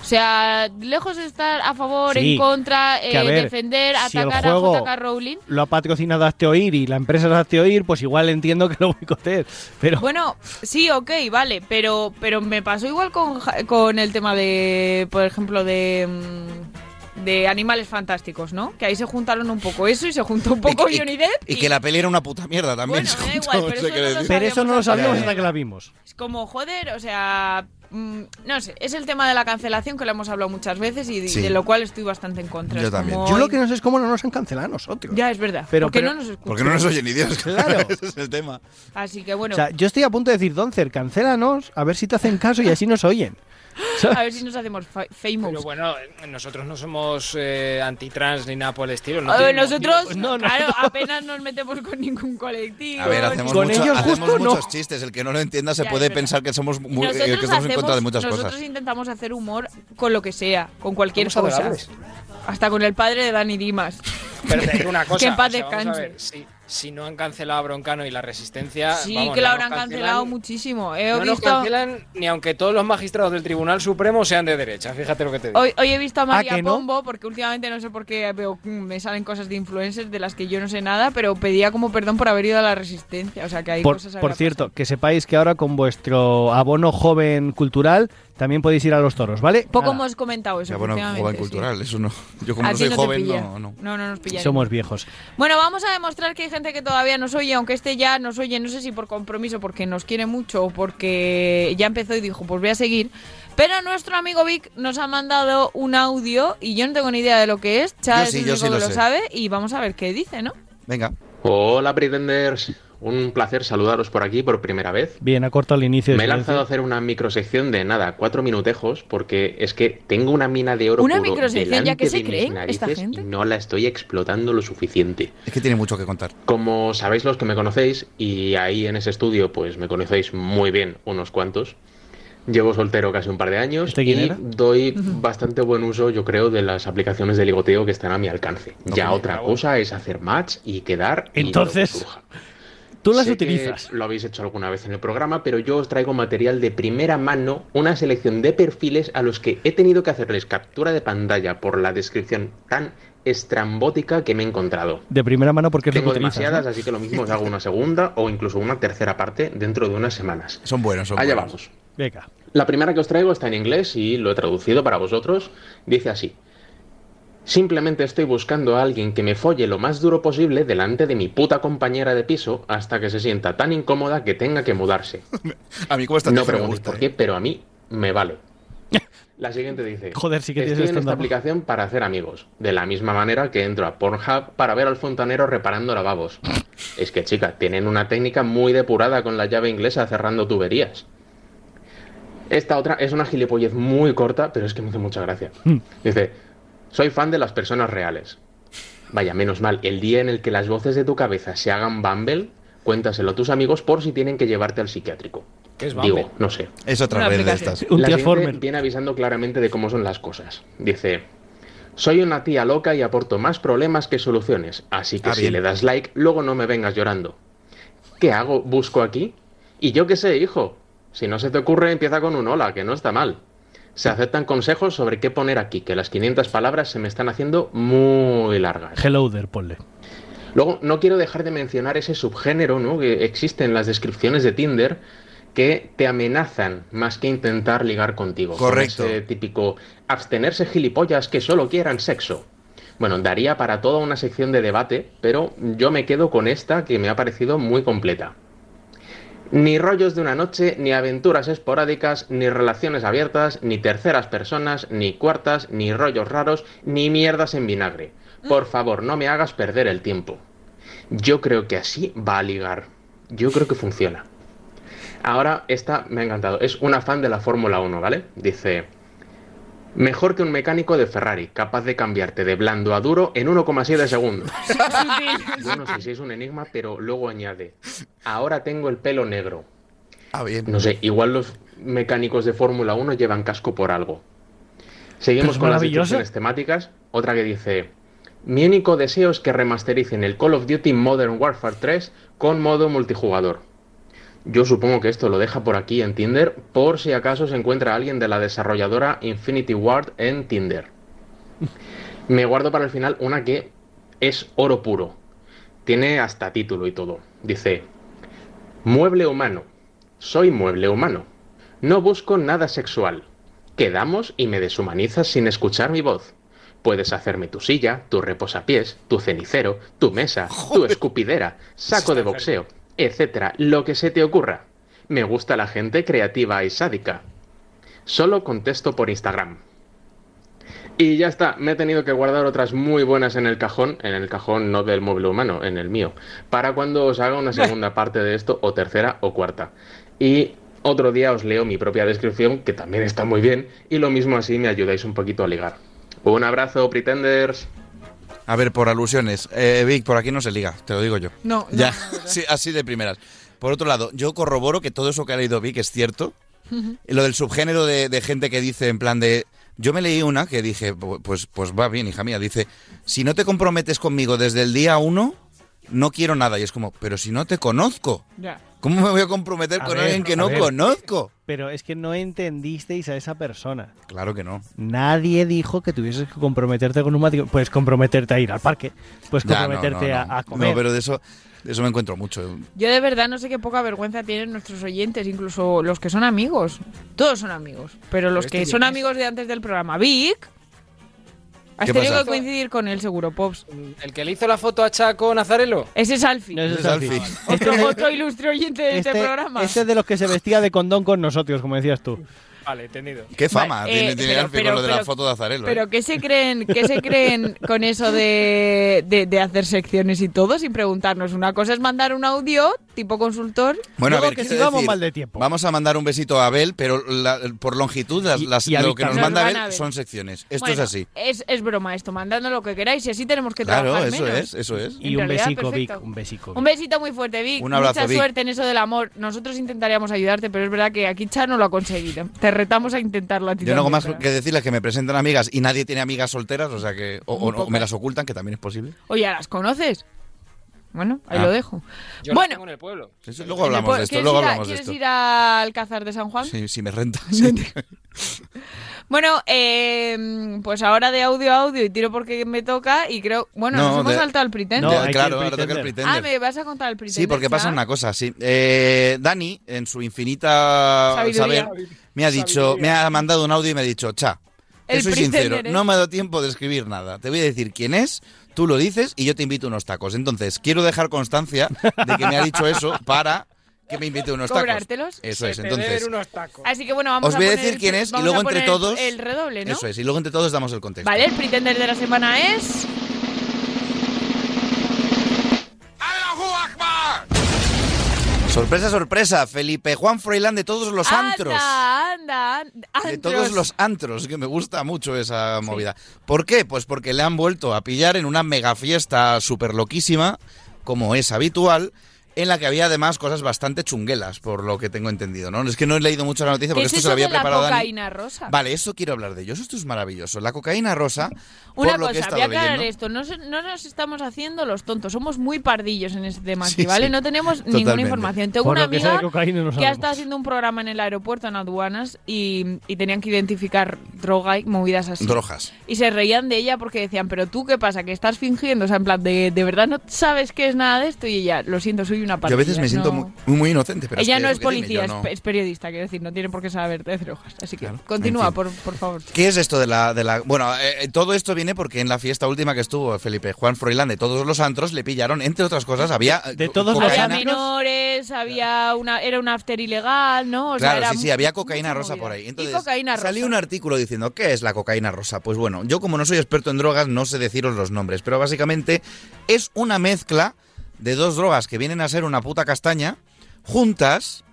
O sea, lejos de estar a favor, Sí, en contra, a eh, ver, defender, si el atacar juego- a JK Rowling. Lo ha patrocinado Hazte Oír y la empresa es Hazte Oír, pues igual entiendo que lo boicotees. Pero Bueno, sí, ok, vale, pero, pero me pasó igual con, con el tema de, por ejemplo, de, mm, de Animales Fantásticos, ¿no? Que ahí se juntaron un poco eso y se juntó un poco y- Johnny Depp. Y que la peli era una puta mierda también. Bueno, me da se igual, juntó, pero no sé eso qué no lo decir. pero eso no lo sabíamos ya, hasta que la vimos. Es como, joder, o sea, mm, no sé, es el tema de la cancelación que lo hemos hablado muchas veces y de, Sí. de lo cual estoy bastante en contra. Yo también. como- Yo lo que no sé es cómo no nos han cancelado a nosotros. Ya, es verdad. Pero- porque pero- no nos escuchan. Porque no nos oye ni Dios. Claro. Ese es el tema. Así que bueno, O sea, yo estoy a punto de decir, Doncer, cancélanos, a ver si te hacen caso y así nos oyen. A ver si nos hacemos fa- famous. Pero bueno, nosotros no somos eh, antitrans ni nada por el estilo. No A ver, nosotros, digo, claro, apenas nos metemos con ningún colectivo. A ver, hacemos, Con mucho- ellos hacemos justo no. muchos chistes. El que no lo entienda se Ya, puede pensar que somos, muy- eh, Nosotros, que estamos en contra de hacemos- muchas nosotros cosas. intentamos hacer humor con lo que sea, con cualquier cosa. Hasta con el padre de Dani Dimas. Pero te digo una cosa. Que en paz o sea, vamos a descanse. Si, no han cancelado a Broncano y la Resistencia. Sí, vamos, que nos habrán cancelan- cancelado muchísimo. He no nos visto... cancelan ni aunque todos los magistrados del Tribunal Supremo sean de derecha, fíjate lo que te digo. Hoy, hoy he visto a María que no? Pombo, porque últimamente no sé por qué veo, mm, me salen cosas de influencers de las que yo no sé nada, pero pedía como perdón por haber ido a la resistencia. O sea, que hay Por, cosas por cierto, que sepáis que ahora con vuestro abono joven cultural también podéis ir a los toros, ¿vale? Poco Nada, hemos comentado eso. Ya, bueno, joven sí. cultural, eso no. Yo como no soy no joven, no, no. No, no nos pilla. Somos viejos. Bueno, vamos a demostrar que hay gente que todavía nos oye, aunque este ya nos oye, no sé si por compromiso, porque nos quiere mucho o porque ya empezó y dijo, pues voy a seguir. Pero nuestro amigo Vic nos ha mandado un audio y yo no tengo ni idea de lo que es. Chad Yo es sí, el yo único sí lo que lo sabe y vamos a ver qué dice, ¿no? Venga. Hola Pretenders, un placer saludaros por aquí por primera vez. Bien, ha cortado el inicio. de Me he lanzado a hacer una microsección de nada, cuatro minutejos, porque es que tengo una mina de oro Una puro microsección, ¿ya qué se creen esta narices gente? y no la estoy explotando lo suficiente. Es que tiene mucho que contar. Como sabéis los que me conocéis, y ahí en ese estudio pues me conocéis muy bien unos cuantos, llevo soltero casi un par de años ¿Este y era? doy bastante buen uso, yo creo, de las aplicaciones de ligoteo que están a mi alcance. ya otra cosa es hacer match y quedar... que Entonces. Tú las Sé que utilizas. lo habéis hecho alguna vez en el programa, pero yo os traigo material de primera mano, una selección de perfiles a los que he tenido que hacerles captura de pantalla por la descripción tan estrambótica que me he encontrado. De primera mano porque Tengo que utilizas, demasiadas, ¿no? así que lo mismo os hago una segunda o incluso una tercera parte dentro de unas semanas. Son buenos, son Allá buenos. vamos. Venga. La primera que os traigo está en inglés y lo he traducido para vosotros. Dice así. Simplemente estoy buscando a alguien que me folle lo más duro posible delante de mi puta compañera de piso hasta que se sienta tan incómoda que tenga que mudarse. A mí como esta No gusta. por qué, pero a mí me vale. La siguiente dice, Joder, sí que tienes estoy en esta aplicación para hacer amigos, de la misma manera que entro a Pornhub para ver al fontanero reparando lavabos. Es que, chica, tienen una técnica muy depurada con la llave inglesa cerrando tuberías. Esta otra es una gilipollez muy corta, pero es que me hace mucha gracia. Dice, soy fan de las personas reales. Vaya, menos mal, el día en el que las voces de tu cabeza se hagan Bumble, cuéntaselo a tus amigos por si tienen que llevarte al psiquiátrico. ¿Qué es Bumble? Digo, no sé. Es otra Una red de estas. Un La viene avisando claramente de cómo son las cosas. Dice, soy una tía loca y aporto más problemas que soluciones, así que Ah, si bien. le das like, luego no me vengas llorando. ¿Qué hago? ¿Busco aquí? Y yo qué sé, hijo. Si no se te ocurre, empieza con un hola, que no está mal. Se aceptan consejos sobre qué poner aquí, que las 500 palabras se me están haciendo muy largas. Hello there, ponle. Luego, no quiero dejar de mencionar ese subgénero ¿no? que existe en las descripciones de Tinder que te amenazan más que intentar ligar contigo. Con Correcto. ese típico abstenerse gilipollas que solo quieran sexo. Bueno, daría para toda una sección de debate, pero yo me quedo con esta que me ha parecido muy completa. Ni rollos de una noche, ni aventuras esporádicas, ni relaciones abiertas, ni terceras personas, ni cuartas, ni rollos raros, ni mierdas en vinagre. Por favor, no me hagas perder el tiempo. Yo creo que así va a ligar. Yo creo que funciona. Ahora, esta me ha encantado. Es una fan de la Fórmula 1, ¿vale? Dice... Mejor que un mecánico de Ferrari, capaz de cambiarte de blando a duro en 1,7 segundos. Yo no sé si es un enigma, pero luego añade, ahora tengo el pelo negro. Ah, bien. No sé, igual los mecánicos de Fórmula 1 llevan casco por algo. Seguimos Pero es con las descripciones temáticas. Otra que dice, mi único deseo es que remastericen el Call of Duty Modern Warfare 3 con modo multijugador. Yo supongo que esto lo deja por aquí en Tinder por si acaso se encuentra alguien de la desarrolladora Infinity Ward en Tinder. Me guardo para el final una que es oro puro. Tiene hasta título y todo. Dice, Mueble humano. Soy mueble humano. No busco nada sexual. Quedamos y me deshumanizas sin escuchar mi voz. Puedes hacerme tu silla, tu reposapiés, tu cenicero, tu mesa, tu escupidera, saco de boxeo, etcétera, lo que se te ocurra. Me gusta la gente creativa y sádica. Solo contesto por Instagram. Y ya está, me he tenido que guardar otras muy buenas en el cajón, en el cajón no del mueble humano, en el mío, para cuando os haga una segunda parte de esto, o tercera o cuarta. Y otro día os leo mi propia descripción, que también está muy bien, y lo mismo así me ayudáis un poquito a ligar. Un abrazo, Pretenders. A ver, por alusiones. Eh, Vic, por aquí no se liga, te lo digo yo. No, no, Ya, no, no, no. sí, así de primeras. Por otro lado, yo corroboro que todo eso que ha leído Vic es cierto. Lo del subgénero de, de gente que dice en plan de... Yo me leí una que dije, pu- pues, pues va bien, hija mía. Dice, si no te comprometes conmigo desde el día uno, no quiero nada. Y es como, pero si no te conozco, Ya. ¿cómo me voy a comprometer A con ver, alguien que no ver. conozco? Pero es que no entendisteis a esa persona. Claro que no. Nadie dijo que tuvieses que comprometerte con un matrimonio. Puedes comprometerte a ir al parque, puedes Ya, no, comprometerte no, no. A, a comer. No, pero de eso, de eso me encuentro mucho. Yo de verdad no sé qué poca vergüenza tienen nuestros oyentes, incluso los que son amigos. Todos son amigos. Pero los este que son es? amigos de antes del programa. Vic. Has ¿Qué tenido pasa? que coincidir con él, seguro, Pops. ¿El que le hizo la foto a Chaco Nazarelo? Ese es Alfie. No, ese es Alfie. Otro, otro ilustre oyente de este, Este, programa. este es de los que se vestía de condón con nosotros, como decías tú. Vale, entendido. Qué fama Vale, tiene, eh, tiene pero- Alfie pero- con lo de la pero- foto de Azarelo. ¿eh? Pero ¿qué se creen, qué se creen con eso de, de, de hacer secciones y todo sin preguntarnos? Una cosa es mandar un audio tipo consultor. Bueno, Luego a ver, que si vamos decir, mal de tiempo. Vamos a mandar un besito a Abel, pero la- por longitud las, Y- las- y a lo que nos manda Abel son secciones. Esto Bueno, es así. Es, es broma esto, mandadnos lo que queráis y así tenemos que Claro, trabajar eso menos. es, eso es. Y En un realidad, besico, Vic, perfecto. un besico. Un besito muy fuerte, Vic. Un abrazo, Mucha Vic. suerte en eso del amor. Nosotros intentaríamos ayudarte, pero es verdad que aquí Char no lo ha conseguido. Te retamos a intentarlo a ti Yo no hago más que decirles que me presentan amigas y nadie tiene amigas solteras, o sea que. O, o- o me las ocultan, que también es posible. Oye, ¿las conoces? Bueno, ahí Ah. lo dejo. Yo bueno, tengo en el pueblo. Eso- luego hablamos de esto, ¿quieres luego ir a- hablamos de ¿Quieres esto. ir al Alcázar de San Juan? Sí, si me renta. sí. Bueno, eh, pues ahora de audio a audio y tiro porque me toca y creo... Bueno, No, nos hemos de- saltado al Pretender. No, claro, ahora toca el Pretender. Ah, ¿me vas a contar el Pretender? Sí, porque pasa una cosa, sí. Eh, Dani, en su infinita Sabiduría. saber, me ha dicho, me ha mandado un audio y me ha dicho, cha, te El soy Pretender, sincero, ¿eh? no me ha dado tiempo de escribir nada. Te voy a decir quién es, tú lo dices y yo te invito a unos tacos. Entonces, quiero dejar constancia de que me ha dicho eso para que me invite a unos tacos. ¿Cobrártelos? Eso es, entonces. unos tacos. Así que bueno, vamos Os a voy a poner decir el- quién es y luego a entre todos- El redoble, ¿no? Eso es, y luego entre todos damos el contexto. Vale, el Pretender de la semana es... Sorpresa, sorpresa, Felipe Juan Froilán de todos los antros. Anda, anda, anda. De antros. todos los antros, que me gusta mucho esa movida. ¿Por qué? Pues porque le han vuelto a pillar en una mega fiesta súper loquísima, como es habitual, en la que había además cosas bastante chunguelas, por lo que tengo entendido, ¿no? Es que no he leído mucho la noticia ¿Qué porque es esto se eso lo había de la preparado Dani. cocaína rosa? Vale, eso quiero hablar de ello. Esto es maravilloso. La cocaína rosa, Una por lo que he cosa, voy a aclarar leyendo... esto. No, no nos estamos haciendo los tontos. Somos muy pardillos en este tema, Sí, aquí, ¿vale? sí. No tenemos Totalmente. ninguna información. Tengo Por una que amiga de cocaína no que ha estado haciendo un programa en el aeropuerto en aduanas y, y tenían que identificar droga y movidas así. Drogas. Y se reían de ella porque decían, pero tú qué pasa, que estás fingiendo, o sea, en plan, de, de verdad no sabes qué es nada de esto y ella, lo siento, soy una Yo a veces me siento no- muy, muy inocente, pero ella que no es dime, policía, es no- es periodista, quiero decir, no tiene por qué saber de drogas. Así que Claro, continúa, en fin. por, por favor. ¿Qué es esto de la... De la bueno, eh, todo esto viene porque en la fiesta última que estuvo Felipe Juan Froilán de todos los antros le pillaron, entre otras cosas, había... eh, De todos cocaína. Había menores, había una, era un after ilegal, ¿no? O sea, Claro, era sí, sí, había cocaína rosa movida. por ahí. Entonces, y cocaína rosa. salió un artículo diciendo, ¿qué es la cocaína rosa? Pues bueno, yo como no soy experto en drogas, no sé deciros los nombres, pero básicamente es una mezcla de dos drogas que vienen a ser una puta castaña, juntas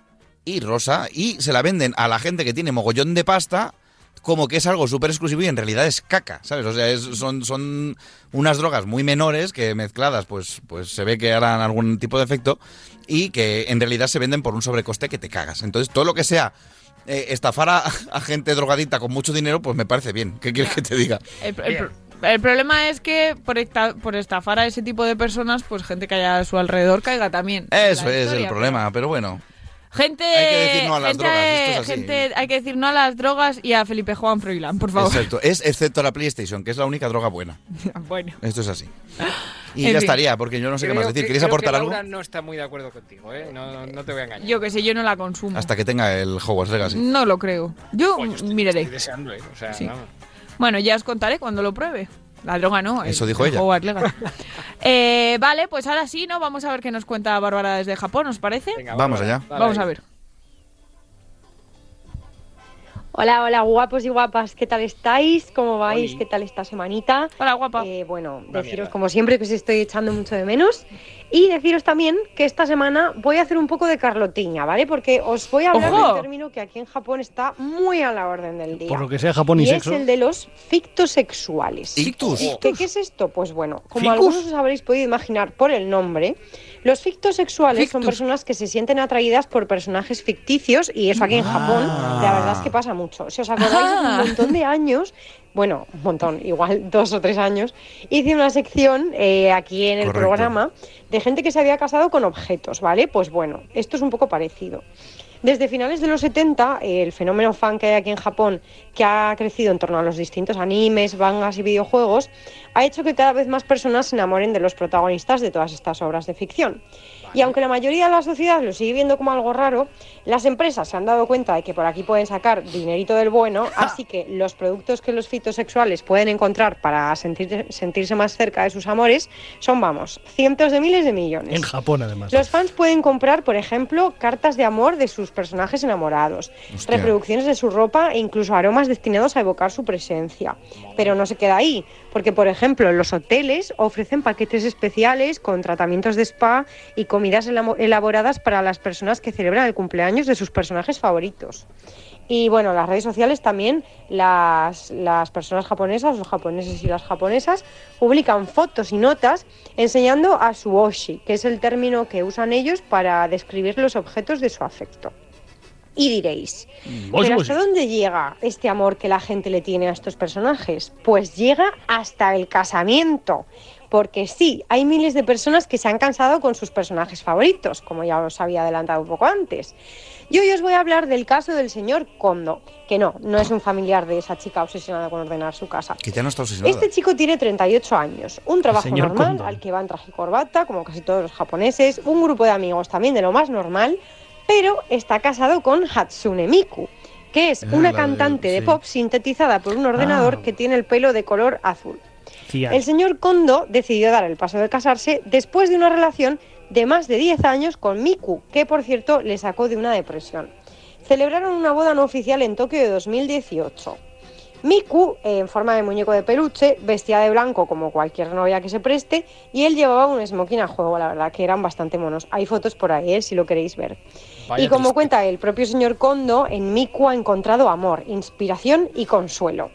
y rosa, y se la venden a la gente que tiene mogollón de pasta como que es algo súper exclusivo y en realidad es caca, ¿sabes? O sea, es- son, son unas drogas muy menores que mezcladas pues, pues se ve que harán algún tipo de efecto y que en realidad se venden por un sobrecoste que te cagas. Entonces, todo lo que sea eh, estafar a, a gente drogadita con mucho dinero, pues me parece bien. ¿Qué quieres que te diga? El, el problema es que por, esta- por estafar a ese tipo de personas, pues gente que haya a su alrededor caiga también. Eso es el historia. problema, pero bueno. Gente, Hay que decir no a las gente, drogas, esto es así. gente- hay que decir no a las drogas y a Felipe Juan Froilán, por favor. Exacto. Es excepto la PlayStation, que es la única droga buena. bueno. Esto es así. Y En ya fin. estaría, porque yo no sé qué Creo más decir. ¿Quieres aportar que algo? Laura no está muy de acuerdo contigo, ¿eh? No, no, te voy a engañar. Yo que sé, yo no la consumo. Hasta que tenga el Hogwarts Legacy. No lo creo. Yo miraré. Estoy deseando, ¿eh? O sea, Sí. vamos. Bueno, ya os contaré cuando lo pruebe. La droga no. el- Eso dijo el ella. Eh, vale, pues ahora sí, ¿no? Vamos a ver qué nos cuenta Bárbara desde Japón, ¿os parece? Venga, Vamos allá. Vamos a ver. Hola, hola, guapos y guapas, ¿qué tal estáis? ¿Cómo vais? Oli. ¿Qué tal esta semanita? Hola, guapa. Eh, bueno, Una deciros mierda. como siempre que os estoy echando mucho de menos y deciros también que esta semana voy a hacer un poco de carlotiña, ¿vale? Porque os voy a hablar ¡Ojo! de un término que aquí en Japón está muy a la orden del día. Por lo que sea Japón y, y sexo. es el de los fictosexuales. Ictus. ¿Qué, qué es esto? Pues bueno, como ¿Ficus? algunos os habréis podido imaginar por el nombre, los fictosexuales son Fictus. personas que se sienten atraídas por personajes ficticios y eso aquí en Japón la verdad es que pasa mucho. Si os acordáis, hace Ah. un montón de años bueno, un montón, igual dos o tres años, hice una sección eh, aquí en el Correcto. programa de gente que se había casado con objetos, ¿vale? Pues bueno, esto es un poco parecido. Desde finales de los 70, eh, el fenómeno fan que hay aquí en Japón, que ha crecido en torno a los distintos animes, mangas y videojuegos, ha hecho que cada vez más personas se enamoren de los protagonistas de todas estas obras de ficción. Y aunque la mayoría de la sociedad lo sigue viendo como algo raro, las empresas se han dado cuenta de que por aquí pueden sacar dinerito del bueno, así que los productos que los fitosexuales pueden encontrar para sentir- sentirse más cerca de sus amores son, vamos, cientos de miles de millones. En Japón, además. Los fans pueden comprar, por ejemplo, cartas de amor de sus personajes enamorados, Hostia. reproducciones de su ropa e incluso aromas destinados a evocar su presencia. Pero no se queda ahí, porque, por ejemplo, los hoteles ofrecen paquetes especiales con tratamientos de spa y comidas elaboradas para las personas que celebran el cumpleaños de sus personajes favoritos. Y bueno, las redes sociales también, las, las personas japonesas, los japoneses y las japonesas, publican fotos y notas enseñando a su oshi, que es el término que usan ellos para describir los objetos de su afecto. Y diréis, Oshi, ¿pero hasta dónde llega este amor que la gente le tiene a estos personajes? Pues llega hasta el casamiento. Porque sí, hay miles de personas que se han cansado con sus personajes favoritos, como ya os había adelantado un poco antes. Yo hoy os voy a hablar del caso del señor Kondo, que no, no es un familiar de esa chica obsesionada con ordenar su casa. Que ya no está obsesionado. Este chico tiene 38 años, un trabajo normal Kondo. al que va en traje y corbata, como casi todos los japoneses, un grupo de amigos también de lo más normal, pero está casado con Hatsune Miku, que es Ah, una cantante de sí. pop sintetizada por un ordenador Ah. que tiene el pelo de color azul. El señor Kondo decidió dar el paso de casarse después de una relación de más de 10 años con Miku, que por cierto le sacó de una depresión. Celebraron una boda no oficial en Tokio de 2018. Miku, en forma de muñeco de peluche, vestía de blanco como cualquier novia que se preste, y él llevaba un smoking a juego, la verdad que eran bastante monos. Hay fotos por ahí, eh, si lo queréis ver. Vaya y como triste. cuenta el propio señor Kondo, en Miku ha encontrado amor, inspiración y consuelo.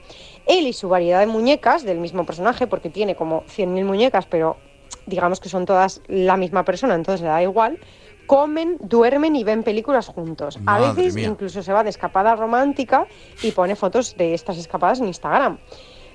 Él y su variedad de muñecas del mismo personaje, porque tiene como 100.000 muñecas, pero digamos que son todas la misma persona, entonces le da igual, comen, duermen y ven películas juntos. A veces mía. incluso se va de escapada romántica y pone fotos de estas escapadas en Instagram.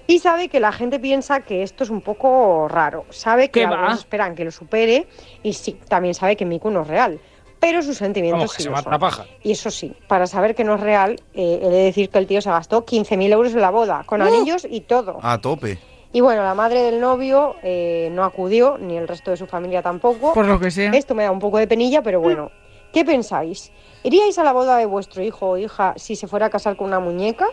Y sabe que la gente piensa que esto es un poco raro. Sabe que algunos esperan que lo supere y sí, también sabe que Miku no es real. Pero sus sentimientos Vamos, sí se lo mata son. paja. Y eso sí, para saber que no es real, eh, he de decir que el tío se gastó 15.000 euros en la boda, con ¡Uh! anillos y todo. A tope. Y bueno, la madre del novio eh, no acudió, ni el resto de su familia tampoco. Por lo que sea. Esto me da un poco de penilla, pero bueno. ¿Qué pensáis? ¿Iríais a la boda de vuestro hijo o hija si se fuera a casar con una muñeca?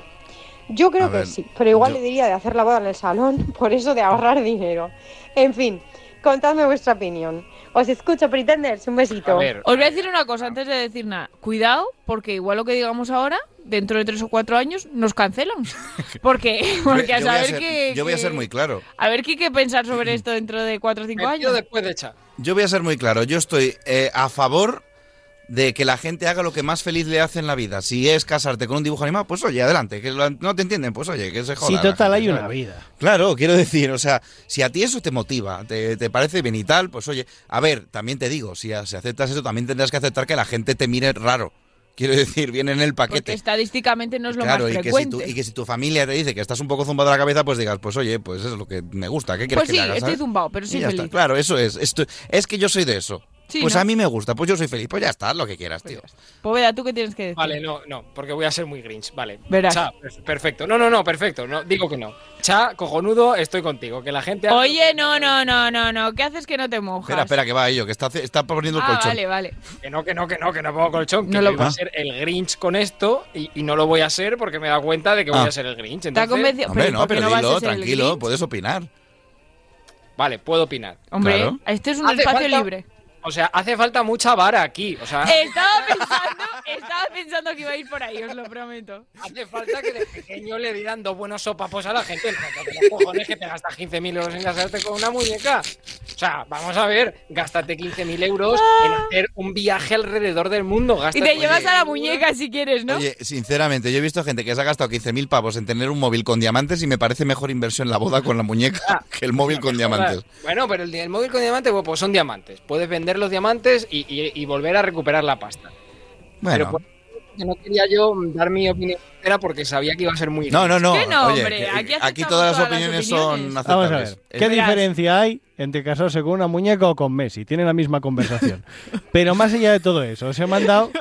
Yo creo A que ver, sí, pero igual yo- le diría de hacer la boda en el salón, por eso de ahorrar dinero. En fin, contadme vuestra opinión. Os escucho, Pretenders, un besito. Os voy a decir una cosa antes de decir nada. Cuidado, porque igual lo que digamos ahora, dentro de tres o cuatro años, nos cancelan. Porque, porque a yo, voy a saber ser, que, yo voy a que- ser muy claro. A ver qué qué pensar sobre esto dentro de cuatro o cinco años. después de echar. Yo voy a ser muy claro. Yo estoy eh, a favor de que la gente haga lo que más feliz le hace en la vida. Si es casarte con un dibujo animado, pues oye, adelante. Que lo- no te entienden, pues oye, que se joda. Sí, total, gente, hay una ¿sabes? vida. Claro, quiero decir, o sea, si a ti eso te motiva, te, te parece bien y tal, pues oye, a ver, también te digo, si, si aceptas eso, también tendrás que aceptar que la gente te mire raro. Quiero decir, viene en el Porque paquete. estadísticamente no es lo Claro, más y que, si frecuente. tu, y que si tu familia te dice que estás un poco zumbado de la cabeza, pues digas, pues oye, pues eso es lo que me gusta. ¿Qué quieres Pues que sí, le haga, estoy sabes? zumbado, pero ya feliz. está, claro, eso es. Esto, es que yo soy de eso. Sí, pues ¿no? a mí me gusta, pues yo soy feliz. Pues ya está, lo que quieras, tío. Poveda, ¿tú qué tienes que decir? Vale, no, no, porque voy a ser muy grinch. Vale. Verás. Cha, per- perfecto. No, no, no, perfecto. No, digo que no. Cha, cojonudo, estoy contigo. Que la gente. Oye, no, no, no, no, no. ¿Qué haces que no te mojas? Espera, espera, que va ello, que está, está poniendo el Ah, colchón. vale, vale. Que no, que no, que no, que no pongo colchón. Que No no lo- Ah. a ser el Grinch con esto y, y no lo voy a ser porque me he dado cuenta de que voy Ah. a ser el Grinch. ¿Te ha Entonces, convencido? Hombre, no, ¿por qué pero no vas a dilo, ser el tranquilo, puedes opinar. Vale, puedo opinar. Hombre, Claro. este es un espacio falta- libre. O sea, hace falta mucha vara aquí. O sea, Estaba pensando, estaba pensando que iba a ir por ahí, os lo prometo. hace falta que de pequeño le dieran dos buenos sopapos a la gente. Los cojones que te gastas 15.000 euros en casarte con una muñeca. O sea, vamos a ver, gástate 15.000 euros en hacer un viaje alrededor del mundo. Y te llevas a la muñeca si quieres, ¿no? Oye, sinceramente, yo he visto gente que se ha gastado 15.000 pavos en tener un móvil con diamantes y me parece mejor inversión la boda con la muñeca que el móvil con diamantes. Bueno, pero el, el móvil con diamantes, bueno, pues son diamantes. Puedes vender los diamantes y, y- y volver a recuperar la pasta. Bueno, Pero, que no quería yo dar mi opinión entera porque sabía que iba a ser muy... No, no, no. Oye, hombre, aquí todas las todas las opiniones, opiniones. son Vamos a aceptables. ver, ¿qué diferencia hay entre casarse con una muñeca o con Messi? Tienen la misma conversación. Pero más allá de todo eso, os he mandado,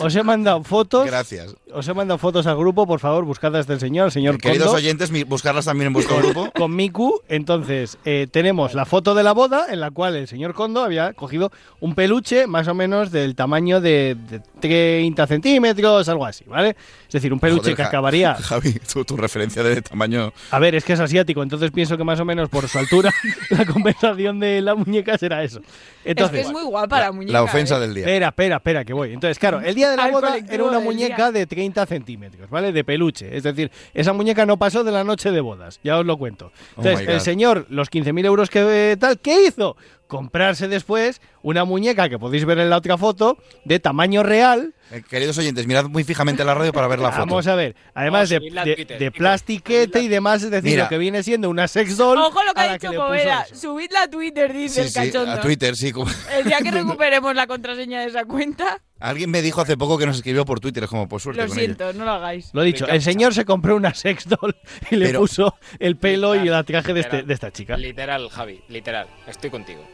os he mandado fotos. Gracias. Os he mandado fotos al grupo, por favor, buscad a este señor, el señor Queridos Kondo, oyentes, buscarlas también en vuestro grupo. con Miku. Entonces, eh, tenemos la foto de la boda en la cual el señor Kondo había cogido un peluche más o menos del tamaño de, de 30 centímetros, algo así, ¿vale? Es decir, un peluche Joder, que acabaría Javi, tu, tu referencia de tamaño. A ver, es que es asiático, entonces pienso que más o menos por su altura la compensación de la muñeca será eso. Entonces, es que es muy guapa la, muñeca. La ofensa ¿eh? del día. Espera, espera, espera, que voy. Entonces, claro, el día de la Al boda era una muñeca día. de 30 centímetros, ¿vale? De peluche. Es decir, esa muñeca no pasó de la noche de bodas, ya os lo cuento. Oh Entonces, my el señor, los 15.000 euros que eh, tal, ¿qué hizo? Comprarse después una muñeca que podéis ver en la otra foto de tamaño real. Eh, queridos oyentes, mirad muy fijamente la radio para ver la foto. Vamos a ver, además de, de, de plastiquete y demás, es decir, Mira. lo que viene siendo una sex doll. Ojo lo que a ha dicho Poveda. Subidla a Twitter, dice Sí, el sí, cachondo. a Twitter, sí. como- El día que recuperemos la contraseña de esa cuenta, Alguien me dijo hace poco que nos escribió por Twitter, es como, pues suerte lo con ello. siento, no lo hagáis. Lo dicho, el señor se compró una sex doll y le Pero- puso el pelo y el traje de, este- Literal. de esta chica. Literal, Javi, literal. Estoy contigo.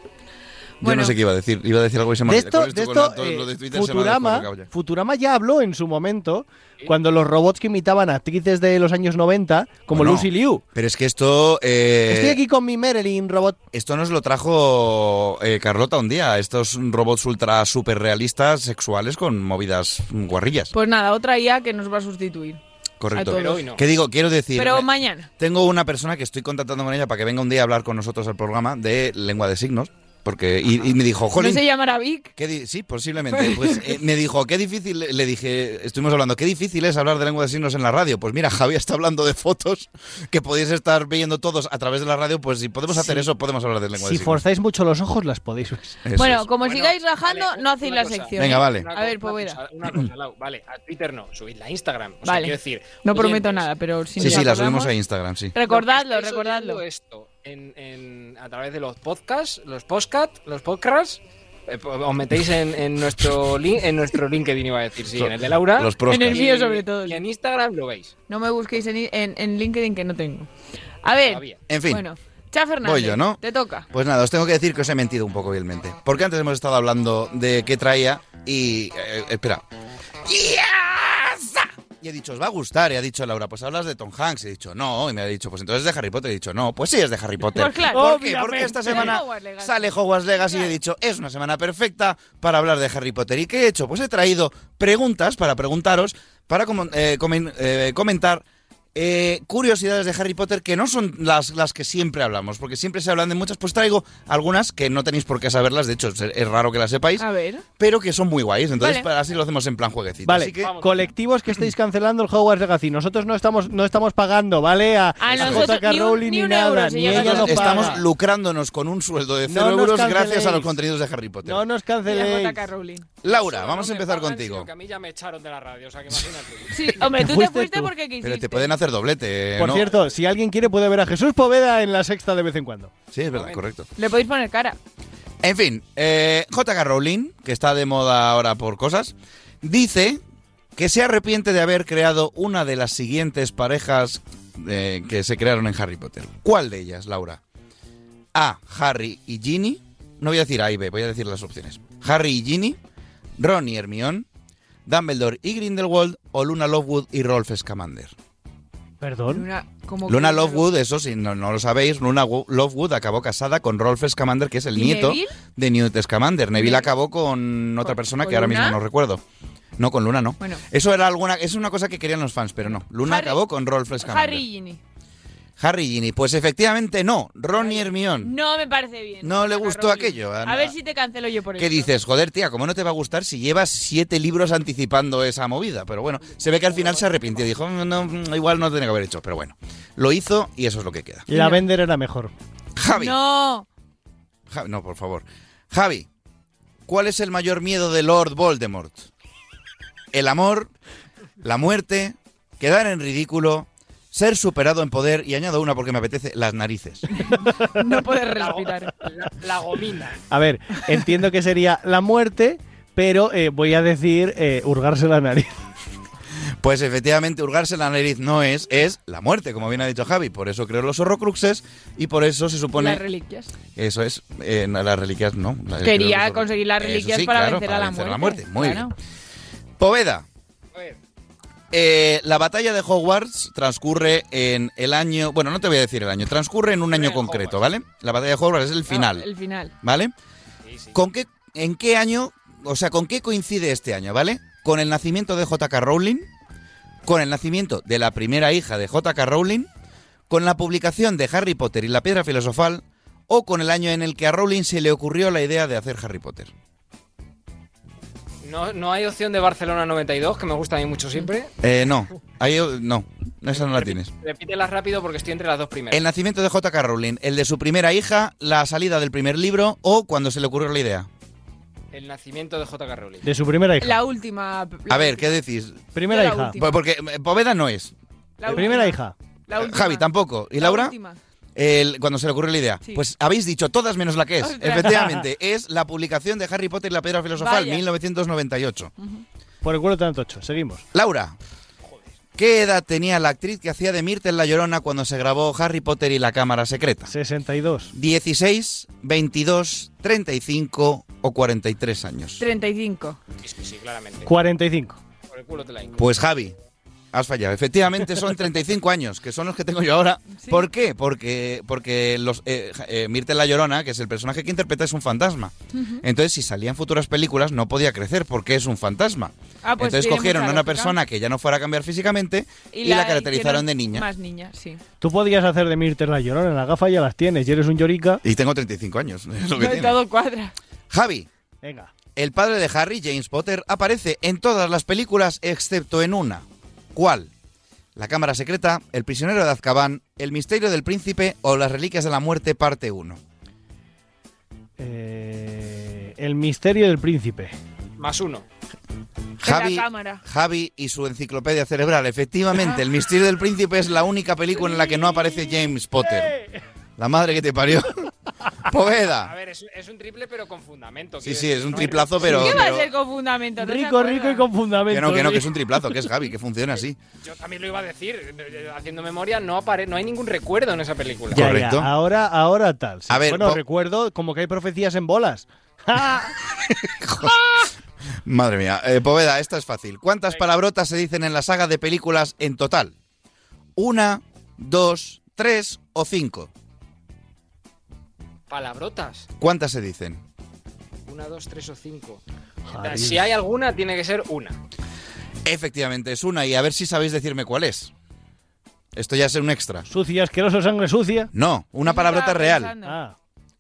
Yo Bueno. no sé qué iba a decir. Iba a decir algo y se me De esto, de esto todo eh, lo de ha Futurama. Futurama ya habló en su momento, cuando los robots que imitaban a actrices de los años 90, como Bueno, Lucy Liu. Pero es que esto. eh, Estoy aquí con mi Marilyn robot. Esto nos lo trajo eh, Carlota un día. Estos robots ultra super realistas sexuales con movidas guarrillas. Pues nada, otra IA que nos va a sustituir. Correcto. Pero hoy no. ¿Qué digo? Quiero decir. Pero mañana. Tengo una persona que estoy contactando con ella para que venga un día a hablar con nosotros al programa de lengua de signos. Porque, y, y me dijo, ¿No Jolín, se llamará Vic? sí, posiblemente. Pues eh, me dijo, qué difícil, le dije, estuvimos hablando, qué difícil es hablar de lengua de signos en la radio. Pues mira, Javi está hablando de fotos que podéis estar viendo todos a través de la radio. Pues si podemos hacer Sí. eso, podemos hablar de lengua Si de signos. forzáis mucho los ojos, las podéis ver. Eso bueno, es. como Bueno, sigáis rajando, vale, no hacéis la cosa. sección. Venga, vale. Una A ver, Poveda. Una cosa, una cosa, Lau. Vale, a Twitter no, subidla a Instagram. O sea, Vale. quiero decir, No prometo oyentes, nada, pero si Sí, sí, la subimos a Instagram, sí. Recordadlo, recordadlo. esto en, en- a través de los podcasts, los podcasts, los podcasts, eh, os metéis en, en nuestro link, en nuestro LinkedIn iba a decir, sí, en el de Laura. Los En el mío sobre todo. Y en Instagram lo veis. No me busquéis en, en- en LinkedIn que no tengo. A ver, Todavía. En fin. bueno, Cha Fernández, Voy yo, ¿no? te toca. Pues nada, os tengo que decir que os he mentido un poco vilmente. Porque antes hemos estado hablando de qué traía y... eh, espera. Y he dicho, os va a gustar. Y ha dicho Laura, pues hablas de Tom Hanks. Y he dicho, no. Y me ha dicho, pues entonces es de Harry Potter. Y he dicho, no, pues sí es de Harry Potter. Pues claro. ¿Por qué? Obviamente. Porque esta semana Hogwarts sale Hogwarts Legacy y he dicho, es una semana perfecta para hablar de Harry Potter. ¿Y qué he hecho? Pues he traído preguntas para preguntaros, para eh, comen- eh, comentar eh, curiosidades de Harry Potter que no son las, las que siempre hablamos, porque siempre se hablan de muchas, pues traigo algunas que no tenéis por qué saberlas, de hecho es, es raro que las sepáis, A ver. pero que son muy guays, entonces Vale. así lo hacemos en plan jueguecito. Vale, Así que, colectivos que estáis cancelando el Hogwarts Legacy. Nosotros no estamos, no estamos pagando, ¿vale? A, A a nosotros JK ni un- Rowling ni ni, un nada, euro, ni ella nos estamos paga. lucrándonos con un sueldo de No 0 nos euros canceléis. gracias a los contenidos de Harry Potter. No nos canceléis. JK Rowling. Laura, vamos a empezar pagan, contigo. que a mí ya me echaron de la radio, o sea que imagínate. Sí, hombre, tú te fuiste fuiste tú. porque quisiste. Pero te pueden hacer doblete, Por ¿no? cierto, si alguien quiere puede ver a Jesús Poveda en la sexta de vez en cuando. Sí, es verdad, correcto. Le podéis poner cara. En fin, eh, JK Rowling, que está de moda ahora por cosas, dice que se arrepiente de haber creado una de las siguientes parejas eh, que se crearon en Harry Potter. ¿Cuál de ellas, Laura? A. Harry y Ginny. No voy a decir A y B, voy a decir las opciones. Harry y Ginny, Ron y Hermione, Dumbledore y Grindelwald o Luna Lovegood y Rolf Scamander. Perdón. Luna, como Luna que- Lovegood, eso si no, no lo sabéis, Luna Wo- Lovegood acabó casada con Rolf Scamander, que es el ¿Y nieto Neville? de Newt Scamander. Neville acabó con otra ¿Con- persona con que ahora mismo no recuerdo. No, con Luna no. Bueno. Eso era alguna, es una cosa que querían los fans, pero no. Luna Harry- acabó con Rolf Scamander. Harry. Harry y Ginny. Pues efectivamente no. Ron y Hermione. No me parece bien. No le gustó Rowling. aquello, A ver si te cancelo yo por eso. ¿Qué dices? Joder, tía, ¿cómo no te va a gustar si llevas siete libros anticipando esa movida? Pero bueno, se ve que al final se arrepintió. Dijo, "No, no, igual no tenía que haber hecho. Pero bueno, lo hizo y eso es lo que queda. La Vender era mejor. Javi. No. Javi, no, por favor. Javi, ¿cuál es el mayor miedo de Lord Voldemort? El amor, la muerte, quedar en ridículo, ser superado en poder y añado una porque me apetece, las narices. No puedes respirar. La, la gomina. A ver, entiendo que sería la muerte, pero eh, voy a decir eh, hurgarse la nariz. Pues efectivamente, hurgarse la nariz no es, es la muerte, como bien ha dicho Javi. Por eso creó los horrocruxes y por eso se supone... Las reliquias. Eso es, eh, no, las reliquias no. la- Quería conseguir las reliquias sí, para claro, vencer a la muerte. Muy Claro. bien. Poveda. Eh, la batalla de Hogwarts transcurre en el año. Bueno, no te voy a decir el año, transcurre en un año concreto, ¿vale? La batalla de Hogwarts es el final, El final. ¿vale? ¿Con qué, ¿En qué año, o sea, con qué coincide este año, ¿vale? ¿Con el nacimiento de J.K. Rowling? ¿Con el nacimiento de la primera hija de J.K. Rowling? ¿Con la publicación de Harry Potter y la piedra filosofal? ¿O con el año en el que a Rowling se le ocurrió la idea de hacer Harry Potter? No, no hay opción de Barcelona 92, que me gusta a mí mucho siempre. Eh, no, ahí, no, esa no la tienes. Repítelas rápido porque estoy entre las dos primeras. El nacimiento de J.K. Rowling, el de su primera hija, la salida del primer libro o cuando se le ocurrió la idea. El nacimiento de J.K. Rowling. De su primera hija. La última. A ver, ¿qué decís? Primera La hija. última. Porque eh, Poveda no es. La Primera hija. La última. Javi tampoco. ¿Y La Laura? última. El- cuando se le ocurrió la idea. Sí. Pues habéis dicho todas menos la que es. Ostras. Efectivamente, es la publicación de Harry Potter y la piedra filosofal, Vaya. 1998. Por el culo tanto ocho. Seguimos. Laura, ¿qué edad tenía la actriz que hacía de Myrtle la Llorona cuando se grabó Harry Potter y la cámara secreta? 62. 16, 22, 35 o 43 años. 35. Sí, sí, sí, claramente. 45. Por el culo te la. Pues Javi, has fallado. Efectivamente son 35 años, que son los que tengo yo ahora. ¿Por qué? Porque, porque los, eh, eh, Myrtle la Llorona, que es el personaje que interpreta, es un fantasma. Entonces, si salía en futuras películas, no podía crecer porque es un fantasma. Ah, pues Entonces cogieron a una persona que ya no fuera a cambiar físicamente y, la, caracterizaron de niña. Más niña, sí. Tú podías hacer de Myrtle la llorona. En la gafa ya las tienes. Y eres un llorica. Y tengo 35 años. Es lo que tiene. Todo cuadra. Javi, Venga. el padre de Harry, James Potter, aparece en todas las películas excepto en una. ¿Cuál? La Cámara Secreta, El prisionero de Azkaban, El misterio del príncipe o Las reliquias de la muerte parte 1. Eh, el misterio del príncipe. Más uno. Javi. Javi y su enciclopedia cerebral. Efectivamente, El misterio del príncipe es la única película en la que no aparece James Potter. La madre que te parió. A Poveda. ver, es, es un triple pero con fundamento. Sí, sí, es un triplazo, pero... ¿Qué va a ser con fundamento? ¿No Rico, rico y con fundamento. Que no, que no, que ¿eh? es un triplazo, que es Javi, que funciona así. Yo también lo iba a decir. Haciendo memoria, no, apare no hay ningún recuerdo en esa película. Ya, ya, Correcto. Ahora, ahora tal. sí. A ver, bueno, recuerdo como que hay profecías en bolas. Madre mía. Eh, Poveda, esta es fácil. ¿Cuántas palabrotas se dicen en la saga de películas en total? ¿Una, dos, tres o cinco? Palabrotas. ¿Cuántas se dicen? Una, dos, tres o cinco. Si hay alguna, tiene que ser una. Efectivamente, es una y a ver si sabéis decirme cuál es. Esto ya es un extra. Sucia, asqueroso, sangre sucia. No, una palabrota real. Ah.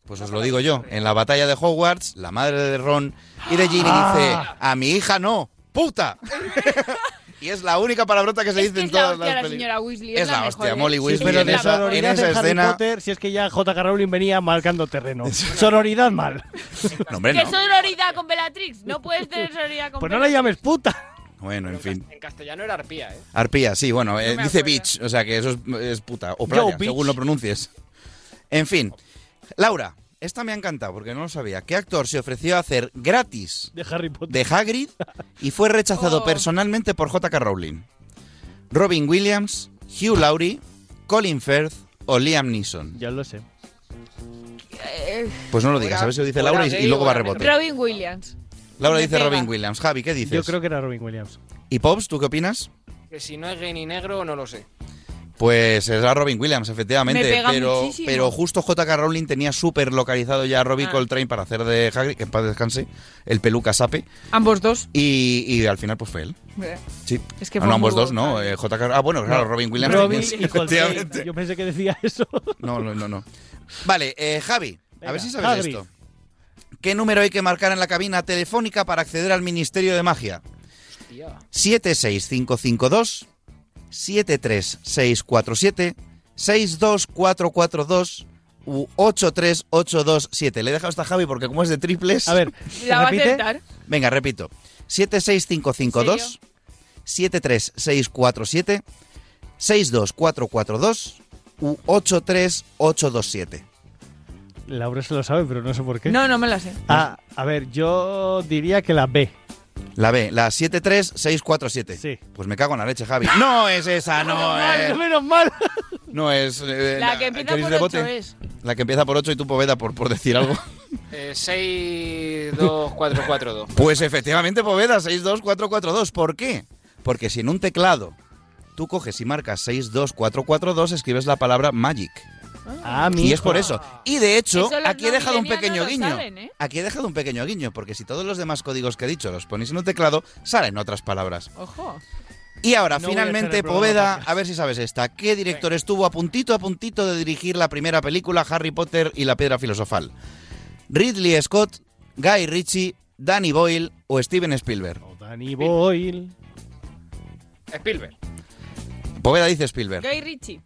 Pues os lo digo yo. En la batalla de Hogwarts, la madre de Ron y de Ginny dice, a mi hija no, puta. y es la única palabrota que se Es dice que en es la todas hostia las la películas. señora Weasley. Es la mejor, hostia, ¿eh? Molly Sí, Weasley pero en de esa, en sororidad esa de Harry escena... Potter, si es que ya J.K. Rowling venía marcando terreno. Sororidad mal. No, hombre, ¿Qué no. sororidad con Bellatrix? No puedes tener sororidad con Pues no la llames puta. Bueno, en fin. En castellano era arpía, ¿eh? Arpía, sí, bueno, eh, dice bitch, o sea que eso es, es puta, o playa, Yo, según lo pronuncies. En fin, Laura, esta me ha encantado porque no lo sabía. ¿Qué actor se ofreció a hacer gratis De Harry Potter. de Hagrid y fue rechazado Oh. personalmente por J.K. Rowling? Robin Williams, Hugh Laurie, Colin Firth o Liam Neeson. Ya lo sé. Pues no lo digas, a ver si lo dice Laura y, y luego va a rebote. Robin Williams. Laura dice pega. Robin Williams. Javi, ¿qué dices? Yo creo que era Robin Williams. ¿Y Pops, tú qué opinas? Que si no es gay ni negro, no lo sé. Pues era Robin Williams, efectivamente. Me pega pero, muchísimo. pero justo J.K. Rowling tenía súper localizado ya a Robbie Ah. Coltrane para hacer de Hagrid, que en paz descanse, el peluca sape. Ambos dos. Y, y al final pues fue él. Eh, Sí. Es que Ah, fue no, ambos muy dos, no. eh, J.K. Ah, bueno, claro, Robin Williams. Robin también, y Coltrane. efectivamente. Yo pensé que decía eso. No, no, no, no. Vale, eh, Javi, a ver si sabes esto. ¿Qué número hay que marcar en la cabina telefónica para acceder al Ministerio de Magia? Hostia. 76552 73647 62442 u 83827. Le he dejado hasta a Javi porque como es de triples... A ver, La va a acertar. Venga, repito. 76552 73647 62442 u 83827. Laura se lo sabe, pero no sé por qué. No, no me la sé. Ah, a ver, yo diría que la B. La B, la 73647. Sí. Pues me cago en la leche, Javi. No es esa, no Mal, es. menos mal. No es. eh, La que empieza ¿queréis por rebote? 8 es. La que empieza por 8 y tú Poveda por, por decir algo. Eh, 6, 2, 4, 4, 2. Pues efectivamente, Poveda, 62442. ¿Por qué? Porque si en un teclado tú coges y marcas 62442, escribes la palabra magic. Ah, Y es por eso. Y de hecho, aquí he dejado un pequeño no guiño. ¿eh? Aquí he dejado un pequeño guiño, porque si todos los demás códigos que he dicho los ponéis en un teclado, salen otras palabras. Ojo. Y ahora, No a finalmente, programa Poveda, a ver si sabes esta. ¿Qué director estuvo a puntito, a puntito de dirigir la primera película, Harry Potter y la piedra filosofal? ¿Ridley Scott, Guy Ritchie, Danny Boyle o Steven Spielberg? Danny Boyle. Spielberg. Poveda dice Spielberg. Guy Ritchie.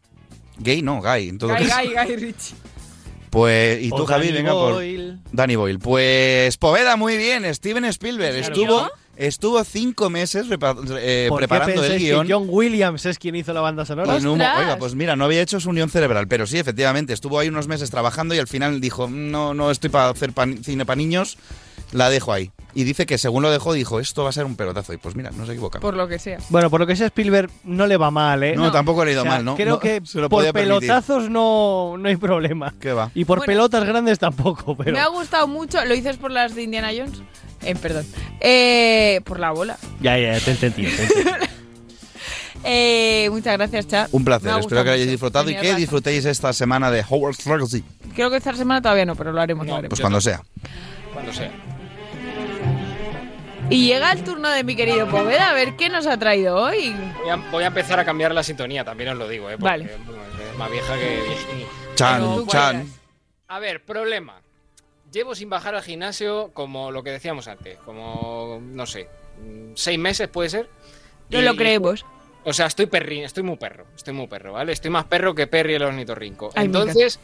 Gay no, Guy. En todo Guy, caso. Guy, Guy Ritchie. Pues, y O tú, Javi, Danny venga por. Boyle. Danny Boyle. Pues, Poveda, muy bien. Steven Spielberg ¿En serio? Estuvo, cinco meses repa- eh, ¿Por qué preparando el guion. que John Williams es quien hizo la banda sonora? No- ¡Ostras! oiga, pues mira, no había hecho su unión cerebral, pero sí, efectivamente, estuvo ahí unos meses trabajando y al final dijo, no, no estoy para hacer pan- cine para niños, la dejo ahí. Y dice que según lo dejó, dijo, esto va a ser un pelotazo. Y pues mira, no se equivoca. Por lo que sea. Bueno, por lo que sea Spielberg no le va mal, ¿eh? No, tampoco le ha ido O sea, mal, ¿no? Creo No, que se lo por pelotazos no, no hay problema. ¿Qué va? Y por Bueno. pelotas grandes tampoco, pero... Me ha gustado mucho. ¿Lo dices por las de Indiana Jones? Eh, perdón. Eh, por la bola. Ya, ya, te he entendido. te he entendido. Eh, muchas gracias, Chat. Un placer, espero que lo hayáis disfrutado y que disfrutéis esta semana de Howard Legacy. Creo que esta semana todavía no, pero lo haremos. lo haremos. Pues cuando sea. Cuando sea. Y llega el turno de mi querido Poveda, a ver qué nos ha traído hoy. Voy a, voy a empezar a cambiar la sintonía, también os lo digo, ¿eh? Porque, Vale. es más vieja que. Chan, Pero Chan. A ver, problema. Llevo sin bajar al gimnasio como lo que decíamos antes, como, no sé, mm, seis meses puede ser. No Y- lo creemos. O sea, estoy perrín, estoy muy perro, estoy muy perro, ¿vale? Estoy más perro que Perry el ornitorrinco. Ay, Entonces,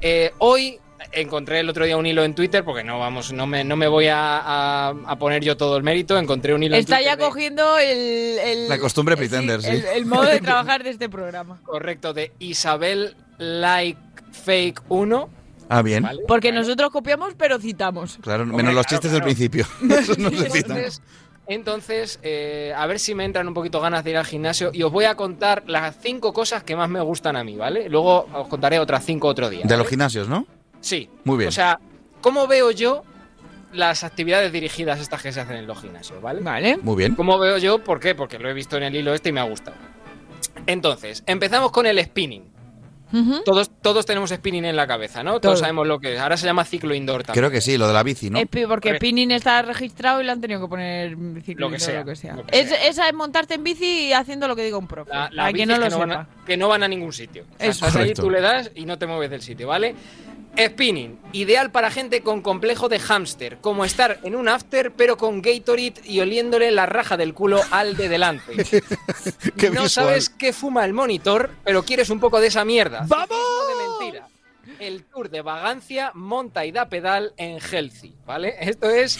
eh, hoy encontré el otro día un hilo en Twitter, porque no vamos, no me, no me voy a, a- a poner yo todo el mérito, encontré un hilo en Está Twitter ya de- cogiendo el, el- La costumbre pretender, sí. el, el modo de trabajar de este programa. correcto de Isabel Like Fake 1. Ah, bien. ¿vale? Porque nosotros copiamos, pero citamos. Claro, Hombre, menos los claro, chistes claro. del principio. Esos no se citan. Entonces, entonces eh, a ver si me entran un poquito ganas de ir al gimnasio y os voy a contar las cinco cosas que más me gustan a mí, ¿vale? Luego os contaré otras cinco otro día. De los gimnasios, ¿no? Sí. Muy bien. O sea, ¿cómo veo yo las actividades dirigidas estas que se hacen en los gimnasios, ¿vale? Vale. Muy bien. ¿Cómo veo yo? ¿Por qué? Porque lo he visto en el hilo este y me ha gustado. Entonces, empezamos con el spinning. Todos, todos tenemos spinning en la cabeza, ¿no? Todos Todos. sabemos lo que es. Ahora se llama ciclo indoor también. Creo que sí, lo de la bici, ¿no? Es porque Correcto. Pinning está registrado y le han tenido que poner ciclo Lo que indoor, sea, lo que sea. lo que Es- sea. esa es montarte en bici y haciendo lo que diga un profe. La, la Para bici que no es lo no van sepa. a, que no van a ningún sitio. O sea, Eso. estás ahí, tú le das y no te mueves del sitio, ¿vale? Spinning, ideal para gente con complejo de hámster, como estar en un after pero con Gatorade y oliéndole la raja del culo al de delante. Qué no visual. sabes qué fuma el monitor, pero quieres un poco de esa mierda. ¡Vamos! El tour de vagancia monta y da pedal en Healthy, ¿vale? Esto es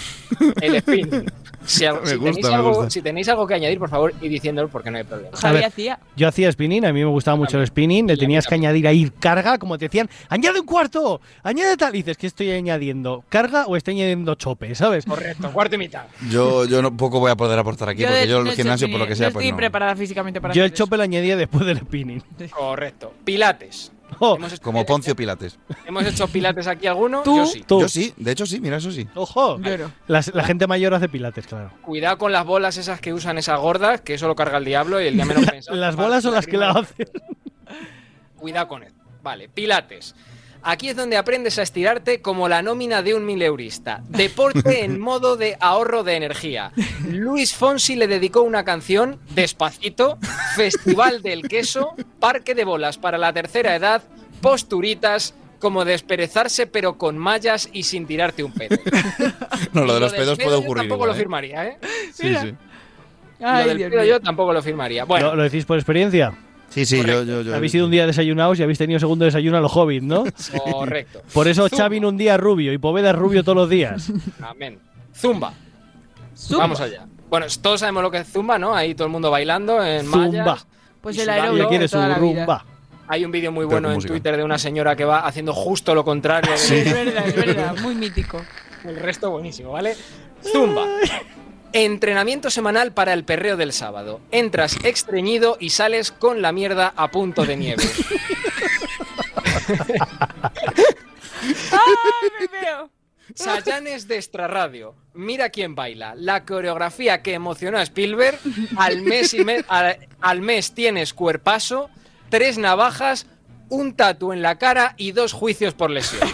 el spinning. Si, al- Me si gusta, tenéis me algo, gusta. si tenéis algo que añadir, por favor, y diciéndolo porque no hay problema. Javi ver. hacía. Yo hacía spinning, a mí me gustaba mucho el spinning, le tenías que añadir ahí carga, como te decían, añade un cuarto, añade tal, y dices, ¿qué estoy añadiendo? ¿Carga o estoy añadiendo chope, sabes? Correcto, cuarto y mitad. Yo, yo no, poco voy a poder aportar aquí, porque yo no el hecho gimnasio, por lo que sea, no pues estoy no. preparada físicamente para Yo el eso. chope lo añadía después del spinning. Correcto. Pilates. Oh, hecho, Como Poncio Pilates. ¿Hemos hecho pilates aquí alguno? ¿Tú? Yo sí. Tú. Yo sí, de hecho sí, mira, eso sí. Ojo, la gente mayor hace pilates, claro. Cuidado con las bolas esas que usan esas gordas, que eso lo carga el diablo y el día menos pensado. Las bolas son las que la hacen. Cuidado con eso. Vale, pilates. Aquí es donde aprendes a estirarte como la nómina de un mileurista. Deporte en modo de ahorro de energía. Luis Fonsi le dedicó una canción, Despacito, Festival del Queso, Parque de Bolas para la tercera edad, Posturitas, como desperezarse pero con mallas y sin tirarte un pedo. No, lo de los pedos pedo puede yo ocurrir. Tampoco igual, lo ¿eh? firmaría, ¿eh? Sí, Mira. sí. Ay, lo del Dios pedo mío. yo tampoco lo firmaría. Bueno, ¿Lo, lo decís por experiencia? Sí, sí, yo, yo, yo. Habéis ido un día desayunados y habéis tenido segundo desayuno a los hobbits, ¿no? correcto. Por eso. Xavi un día rubio y Poveda rubio todos los días. Amén. Zumba. Zumba. Vamos allá. Bueno, todos sabemos lo que es Zumba, ¿no? Ahí todo el mundo bailando en Zumba. Pues el aeróbico quiere de su rumba. Hay un vídeo muy bueno en música. Twitter de una señora que va haciendo justo lo contrario. Es verdad, es verdad. Muy mítico. El resto buenísimo, ¿vale? Zumba. Entrenamiento semanal para el perreo del sábado. Entras extreñido y sales con la mierda a punto de nieve. ¡Ay, me veo! Sayanes de Extraradio. Mira quién baila. La coreografía que emocionó a Spielberg. Al mes, y me- al, al mes tienes cuerpazo, tres navajas, un tatu en la cara y dos juicios por lesión.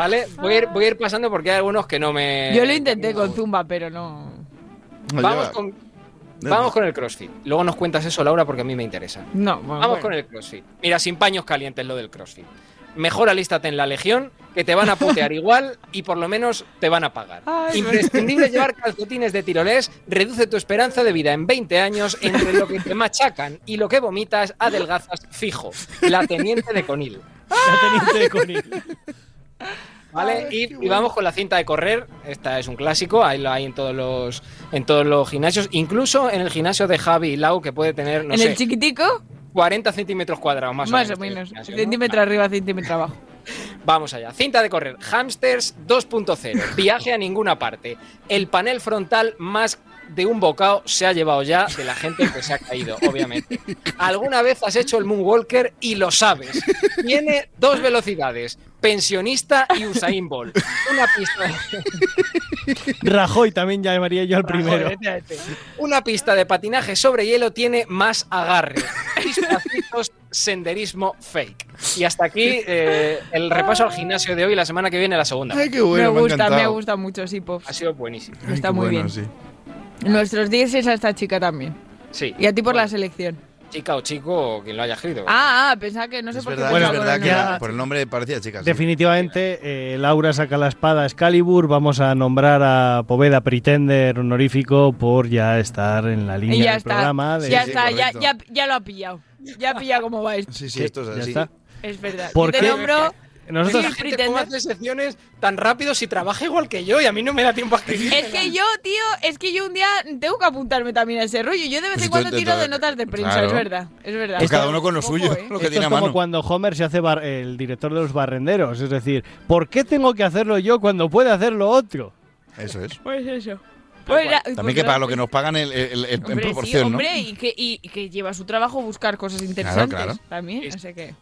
¿Vale? Voy a, ir, voy a ir pasando porque hay algunos que no me. Yo lo intenté con Zumba, pero no. Vamos con, vamos con el CrossFit. Luego nos cuentas eso, Laura, porque a mí me interesa. No, bueno, Vamos bueno. con el CrossFit. Mira, sin paños calientes lo del CrossFit. Mejor alístate en la Legión, que te van a putear igual y por lo menos te van a pagar. Ay, Imprescindible llevar calcetines de tirolés, reduce tu esperanza de vida en 20 años entre lo que te machacan y lo que vomitas, adelgazas fijo. La teniente de Conil. La teniente de Conil. ¿Vale? Y, y vamos con la cinta de correr. Esta es un clásico. Ahí lo hay en todos los, en todos los gimnasios. Incluso en el gimnasio de Javi y Lau, que puede tener, no ¿En sé, el chiquitico? 40 centímetros cuadrados, más, Más o o menos. menos. Gimnasio, ¿no? Centímetro arriba, centímetro abajo. Vamos allá. Cinta de correr. Hamsters 2.0. Viaje a ninguna parte. El panel frontal más de un bocado se ha llevado ya de la gente que se ha caído, obviamente. ¿Alguna vez has hecho el Moonwalker y lo sabes? Tiene dos velocidades. Pensionista y Usain Bolt. Una pista Rajoy también llamaría yo al primero. efectivamente. Una pista de patinaje sobre hielo tiene más agarre. Senderismo fake. Y hasta aquí eh, el repaso al gimnasio de hoy. La semana que viene la segunda. Ay, qué bueno, me gusta, me gusta mucho, sí, Pops. Ha sido buenísimo. Ay, Está muy bueno, bien. sí. Nuestros 10 es a esta chica también. Sí. Y a ti por Bueno, la selección. Chica o chico, o quien lo haya escrito. Ah, ah, pensaba que no sé Es por qué. verdad, Bueno, es verdad que el ya- nombre. por el nombre parecía chica. sí. Definitivamente, eh, Laura saca la espada Excalibur. Vamos a nombrar a Poveda Pretender honorífico por ya estar en la línea Y ya del está. programa. de- ya Sí, está, ya, ya, ya lo ha pillado. Ya ha pillado cómo va esto. Sí, sí, esto es ya así. está. Es verdad. ¿Por Yo te qué? nombro Nosotros, la Sí, gente cómo hace secciones tan rápido si trabaja igual que yo y a mí no me da tiempo a escribir. Es que yo, tío, es que yo un día tengo que apuntarme también a ese rollo. Yo de vez Pues en cuando tiro de notas de prensa, claro. es verdad, es verdad. Pues cada uno con lo Ojo, suyo, eh. lo que esto tiene es a como mano. cuando Homer se hace bar- el director de los barrenderos. Es decir, ¿por qué tengo que hacerlo yo cuando puede hacerlo otro? Eso es. Pues eso. Pues ya- También pues que para lo que nos pagan el, el- el- en Hombre, proporción, sí, ¿no? hombre, y que, y, que lleva su trabajo buscar cosas interesantes claro. también, Sí, no sé qué.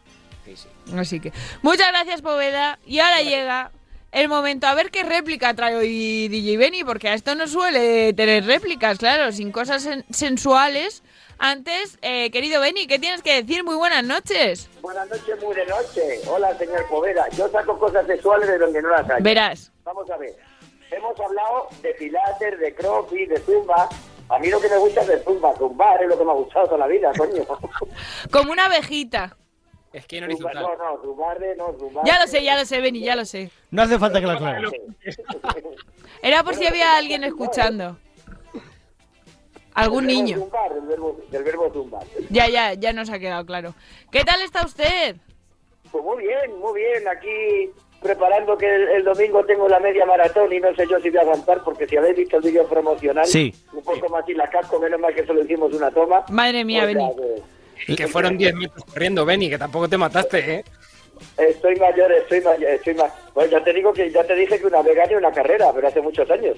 Sí, sí. Así que, muchas gracias, Poveda. Y ahora llega el momento a ver qué réplica trae hoy DJ Benny, porque a esto no suele tener réplicas, claro, sin cosas sen- sensuales. Antes, eh, querido Benny, ¿qué tienes que decir? Muy buenas noches. Buenas noches, muy de noche. Hola, señor Poveda. Yo saco cosas sexuales de donde no las hay. Verás. Vamos a ver. Hemos hablado de pilates, de crossfit, de zumba. A mí lo que me gusta es de zumba. Zumbar es lo que me ha gustado toda la vida, coño. Como una abejita. Esquina Zumba, horizontal. no, no, no, zumbar. Ya lo sé, ya lo sé, Benny, ya lo sé. No hace falta que lo aclare. Era por si había alguien escuchando. Algún Del niño. Zumbar, del verbo, del verbo zumbar. Ya, ya, ya nos ha quedado claro. ¿Qué tal está usted? Pues muy bien, muy bien. Aquí preparando que el, el domingo tengo la media maratón y no sé yo si voy a aguantar porque si habéis visto el vídeo promocional, Sí. un poco más y la casco, menos mal que solo hicimos una toma. Madre mía, O sea, Benny. Que- Que fueron 10 metros corriendo, Benny, que tampoco te mataste, ¿eh? Estoy mayor, estoy mayor, estoy más. Bueno, ya te digo que ya te dije que una vez gané una carrera, pero hace muchos años.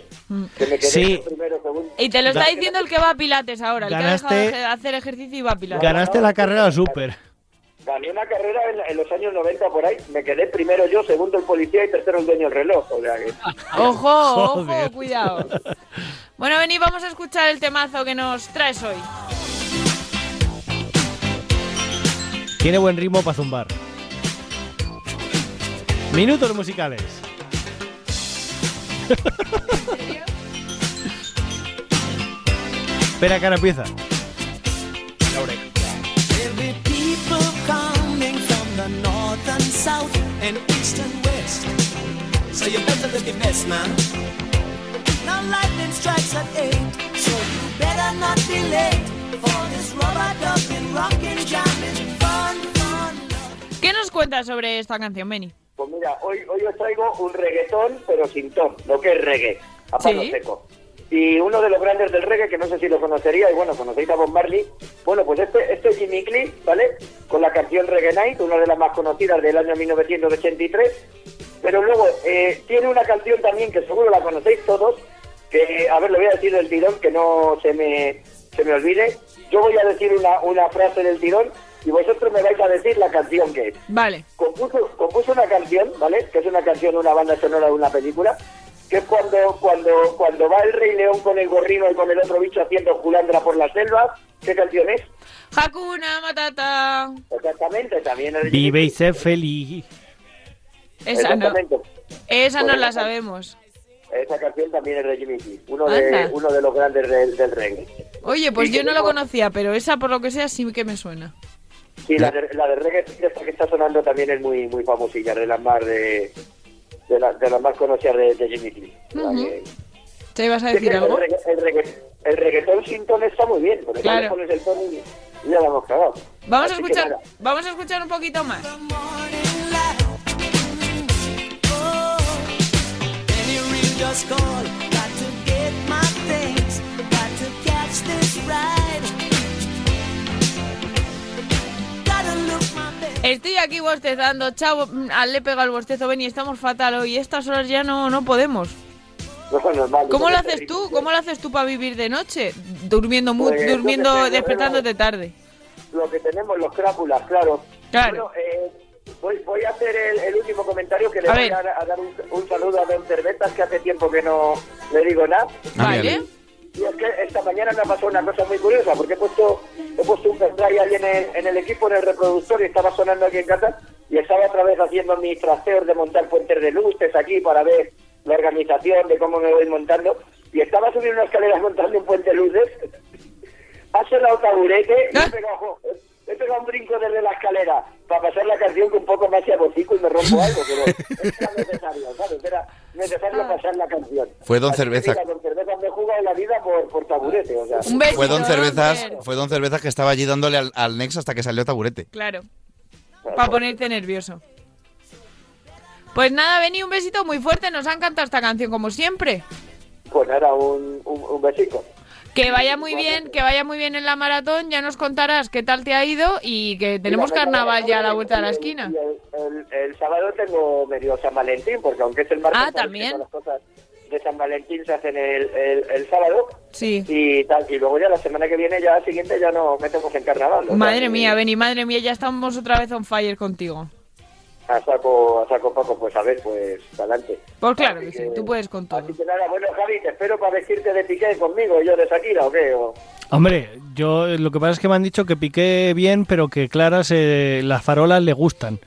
Que me quedé Sí. primero, segundo. Y te lo está diciendo el que va a Pilates ahora, el que ha Ganaste- dejado de hacer ejercicio y va a Pilates. Ganaste la carrera súper. Gané una carrera en, en los años 90 por ahí. Me quedé primero yo, segundo el policía y tercero el dueño del reloj. O sea que... Ojo, ojo, Joder. cuidado. Bueno, vení, vamos a escuchar el temazo que nos traes hoy. Tiene buen ritmo para zumbar. Minutos musicales. Espera, que ahora empieza. There'll nos cuentas sobre esta canción, Benny? Pues mira, hoy, hoy os traigo un reggaetón, pero sin ton, lo que es reggae, a palo Sí. seco. Y uno de los grandes del reggae, que no sé si lo conocería, y bueno, conocéis a Bob Marley. Bueno, pues este, este es Jimmy Cliff, ¿vale? Con la canción Reggae Night, una de las más conocidas del año 1983. Pero luego eh, tiene una canción también que seguro la conocéis todos, que, a ver, le voy a decir del tirón, que no se me, se me olvide. Yo voy a decir una, una frase del tirón y vosotros me vais a decir la canción que es. Vale. Compuso, compuso una canción, ¿vale? Que es una canción, una banda sonora de una película, que es cuando, cuando, cuando va el Rey León con el gorrino y con el otro bicho haciendo culandra por la selva. ¿Qué canción es? Hakuna Matata. Exactamente, también es de Vive y sé feliz. Esa no, Exactamente. esa no la sabemos. Esa canción también es de Jimmy Cliff, uno de, uno de los grandes del, del reggae. Oye, pues Y yo no lo tenemos- conocía, pero esa por lo que sea sí que me suena. Sí, la de, la de reggae esta que está sonando también es muy muy famosilla, de las más de, de, la- de las más conocidas de, de Jimmy Cliff. ¿Te ibas a Sí, decir el, algo? regga- el regga- el reggaetón sin tono está muy bien, porque Claro. pones el tono y ya la hemos cagado. Vamos a Así escuchar, nada. vamos a escuchar un poquito más. Any ring just call. Got to get my things. Got to catch this ride. Estoy aquí bostezando, chavo, mm, ah, le he pegado el bostezo, ven y estamos fatal hoy. Estas horas ya no, no podemos. No, normal, ¿Cómo no lo es haces tú? ¿Cómo lo haces tú para vivir de noche? Durmiendo, mu- Pues, durmiendo, despertándote tarde. Lo que tenemos, los crápulas, claro. Claro. Bueno, eh, voy, voy a hacer el, el último comentario que le A voy a, a dar un, un saludo a Don Cervetas, que hace tiempo que no le digo nada. Vale. Y es que esta mañana me ha pasado una cosa muy curiosa, porque he puesto, he puesto un pendrive ahí en el, en el equipo, en el reproductor, y estaba sonando aquí en casa, y estaba otra vez haciendo mis trasteos de montar puentes de luces aquí para ver la organización de cómo me voy montando, y estaba subiendo una escalera montando un puente de luces, ha sonado taburete, y pegado, jo, he pegado un brinco desde la escalera para pasar la canción que un poco más se abocico y me rompo algo, pero era necesario, ¿sabes? Era necesario pasar la canción. Fue Don Así Cerveza. Don Cerveza me he jugado la vida por, por taburete, o sea. Fue Don Cervezas, fue Don Cervezas que estaba allí dándole al, al Nex hasta que salió taburete. Claro. Para ponerte nervioso. Pues nada, Beni, un besito muy fuerte. Nos ha encantado esta canción, como siempre. Pues nada, un, un, un besito. Que vaya muy bien, que vaya muy bien en la maratón. Ya nos contarás qué tal te ha ido y que tenemos Mira, carnaval ya a la y- vuelta de la y- esquina. y El, el- el sábado tengo medio San Valentín, porque aunque es el martes, Ah, también. las cosas de San Valentín se hacen el, el, el sábado. Sí. Y tal, y luego ya la semana que viene, ya la siguiente, ya no metemos en carnaval. sea, Madre que mía, Beni, madre mía, ya estamos otra vez on fire contigo. A saco, a saco Paco, pues a ver, pues adelante. Pues claro que sí, tú puedes con todo. Así que nada, bueno, Javi, te espero para vestirte de Piqué conmigo, y yo de Shakira, ¿o qué? O- Hombre, yo lo que pasa es que me han dicho que piqué bien, pero que claras eh, las farolas le gustan.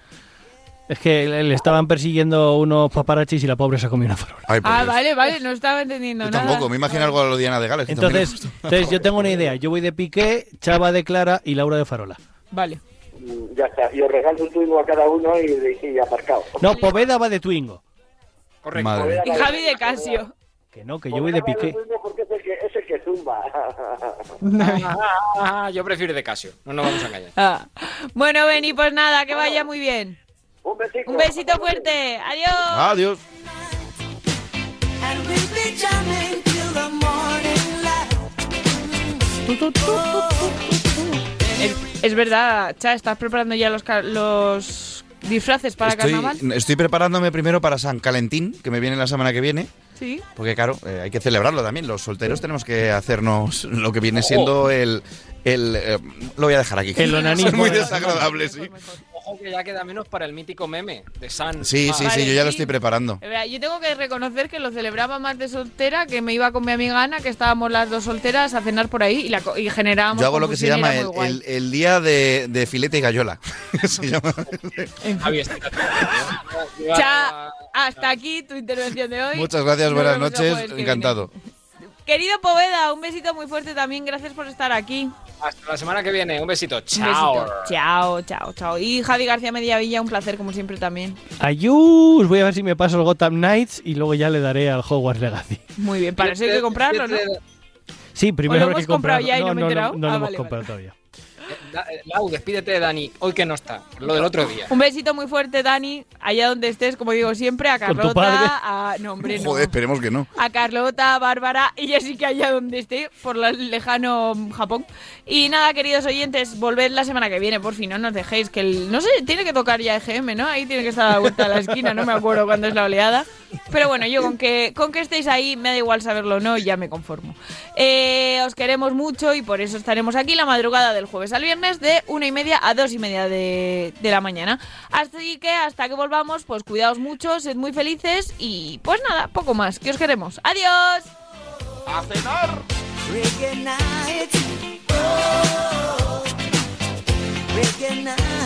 Es que le estaban persiguiendo unos paparachis y la pobre se comió una farola. Ay, Ah, Dios. vale, vale, no estaba entendiendo Yo nada. tampoco, me imagino algo a lo Diana de Gales. Entonces, entonces yo tengo una idea. Yo voy de Piqué, Chava de Clara y Laura de Farola. Vale. Ya está, y os regalo un twingo a cada uno y, y, y aparcado. No, Poveda va de Twingo. Correcto. Madre Y Javi de Casio. Que no, que yo voy de Piqué. Porque es el que, es el que zumba. Ah, yo prefiero de Casio, no nos vamos a engañar. Ah. Bueno, Beni, pues nada, que vaya muy bien. Un besito. Un besito fuerte. Adiós. Adiós. Es, verdad, Cha, ¿estás preparando ya los, ca- los disfraces para Estoy, carnaval? estoy preparándome primero para San Calentín, que me viene la semana que viene. Sí. Porque claro, eh, hay que celebrarlo también. Los solteros tenemos que hacernos lo que viene siendo el... el eh, lo voy a dejar aquí. El onanismo. Es muy desagradable, sí. Ojo que ya queda menos para el mítico meme de San. Sí, sí, Vale, sí, yo ya lo estoy preparando. Yo tengo que reconocer que lo celebraba más de soltera, que me iba con mi amiga Ana, que estábamos las dos solteras a cenar por ahí y, la, co- y generábamos. Yo hago lo que se llama el, día de, de filete y gallola. Se llama. Cha, hasta aquí tu intervención de hoy. Muchas gracias, Nos buenas noches, encantado. Querido Poveda, un besito muy fuerte también. Gracias por estar aquí. Hasta la semana que viene. Un besito. Un Chao. besito. Chao, chao, chao. Y Javi García Mediavilla, un placer como siempre también. Ayús, voy a ver si me paso el Gotham Knights y luego ya le daré al Hogwarts Legacy. Muy bien, para eso hay que comprarlo, ¿no? Sí, primero ¿O lo que hemos comprado ya y no me he no, enterado? no, no Ah, lo hemos vale, comprado todavía. Da- eh, Lau, despídete de Dani, hoy que no está, lo del otro día. Un besito muy fuerte, Dani, allá donde estés, como digo siempre, a Carlota, a... No, hombre, no. Joder, esperemos que no. a Carlota, a Bárbara y Jessica allá donde esté, por la lejano Japón. Y nada, queridos oyentes, volved la semana que viene, por fin, no nos dejéis, que el, no sé, tiene que tocar ya EGM, ¿no? Ahí tiene que estar a la vuelta de la esquina, no me acuerdo cuándo es la oleada. Pero bueno, yo con que, con que estéis ahí, me da igual saberlo o no, ya me conformo. Eh, os queremos mucho y por eso estaremos aquí la madrugada del jueves al viernes de una y media a dos y media de, de la mañana. Así que hasta que volvamos, pues cuidaos mucho, sed muy felices y pues nada, poco más, que os queremos. ¡Adiós! ¡A cenar! Reggae night. Oh, reggae night.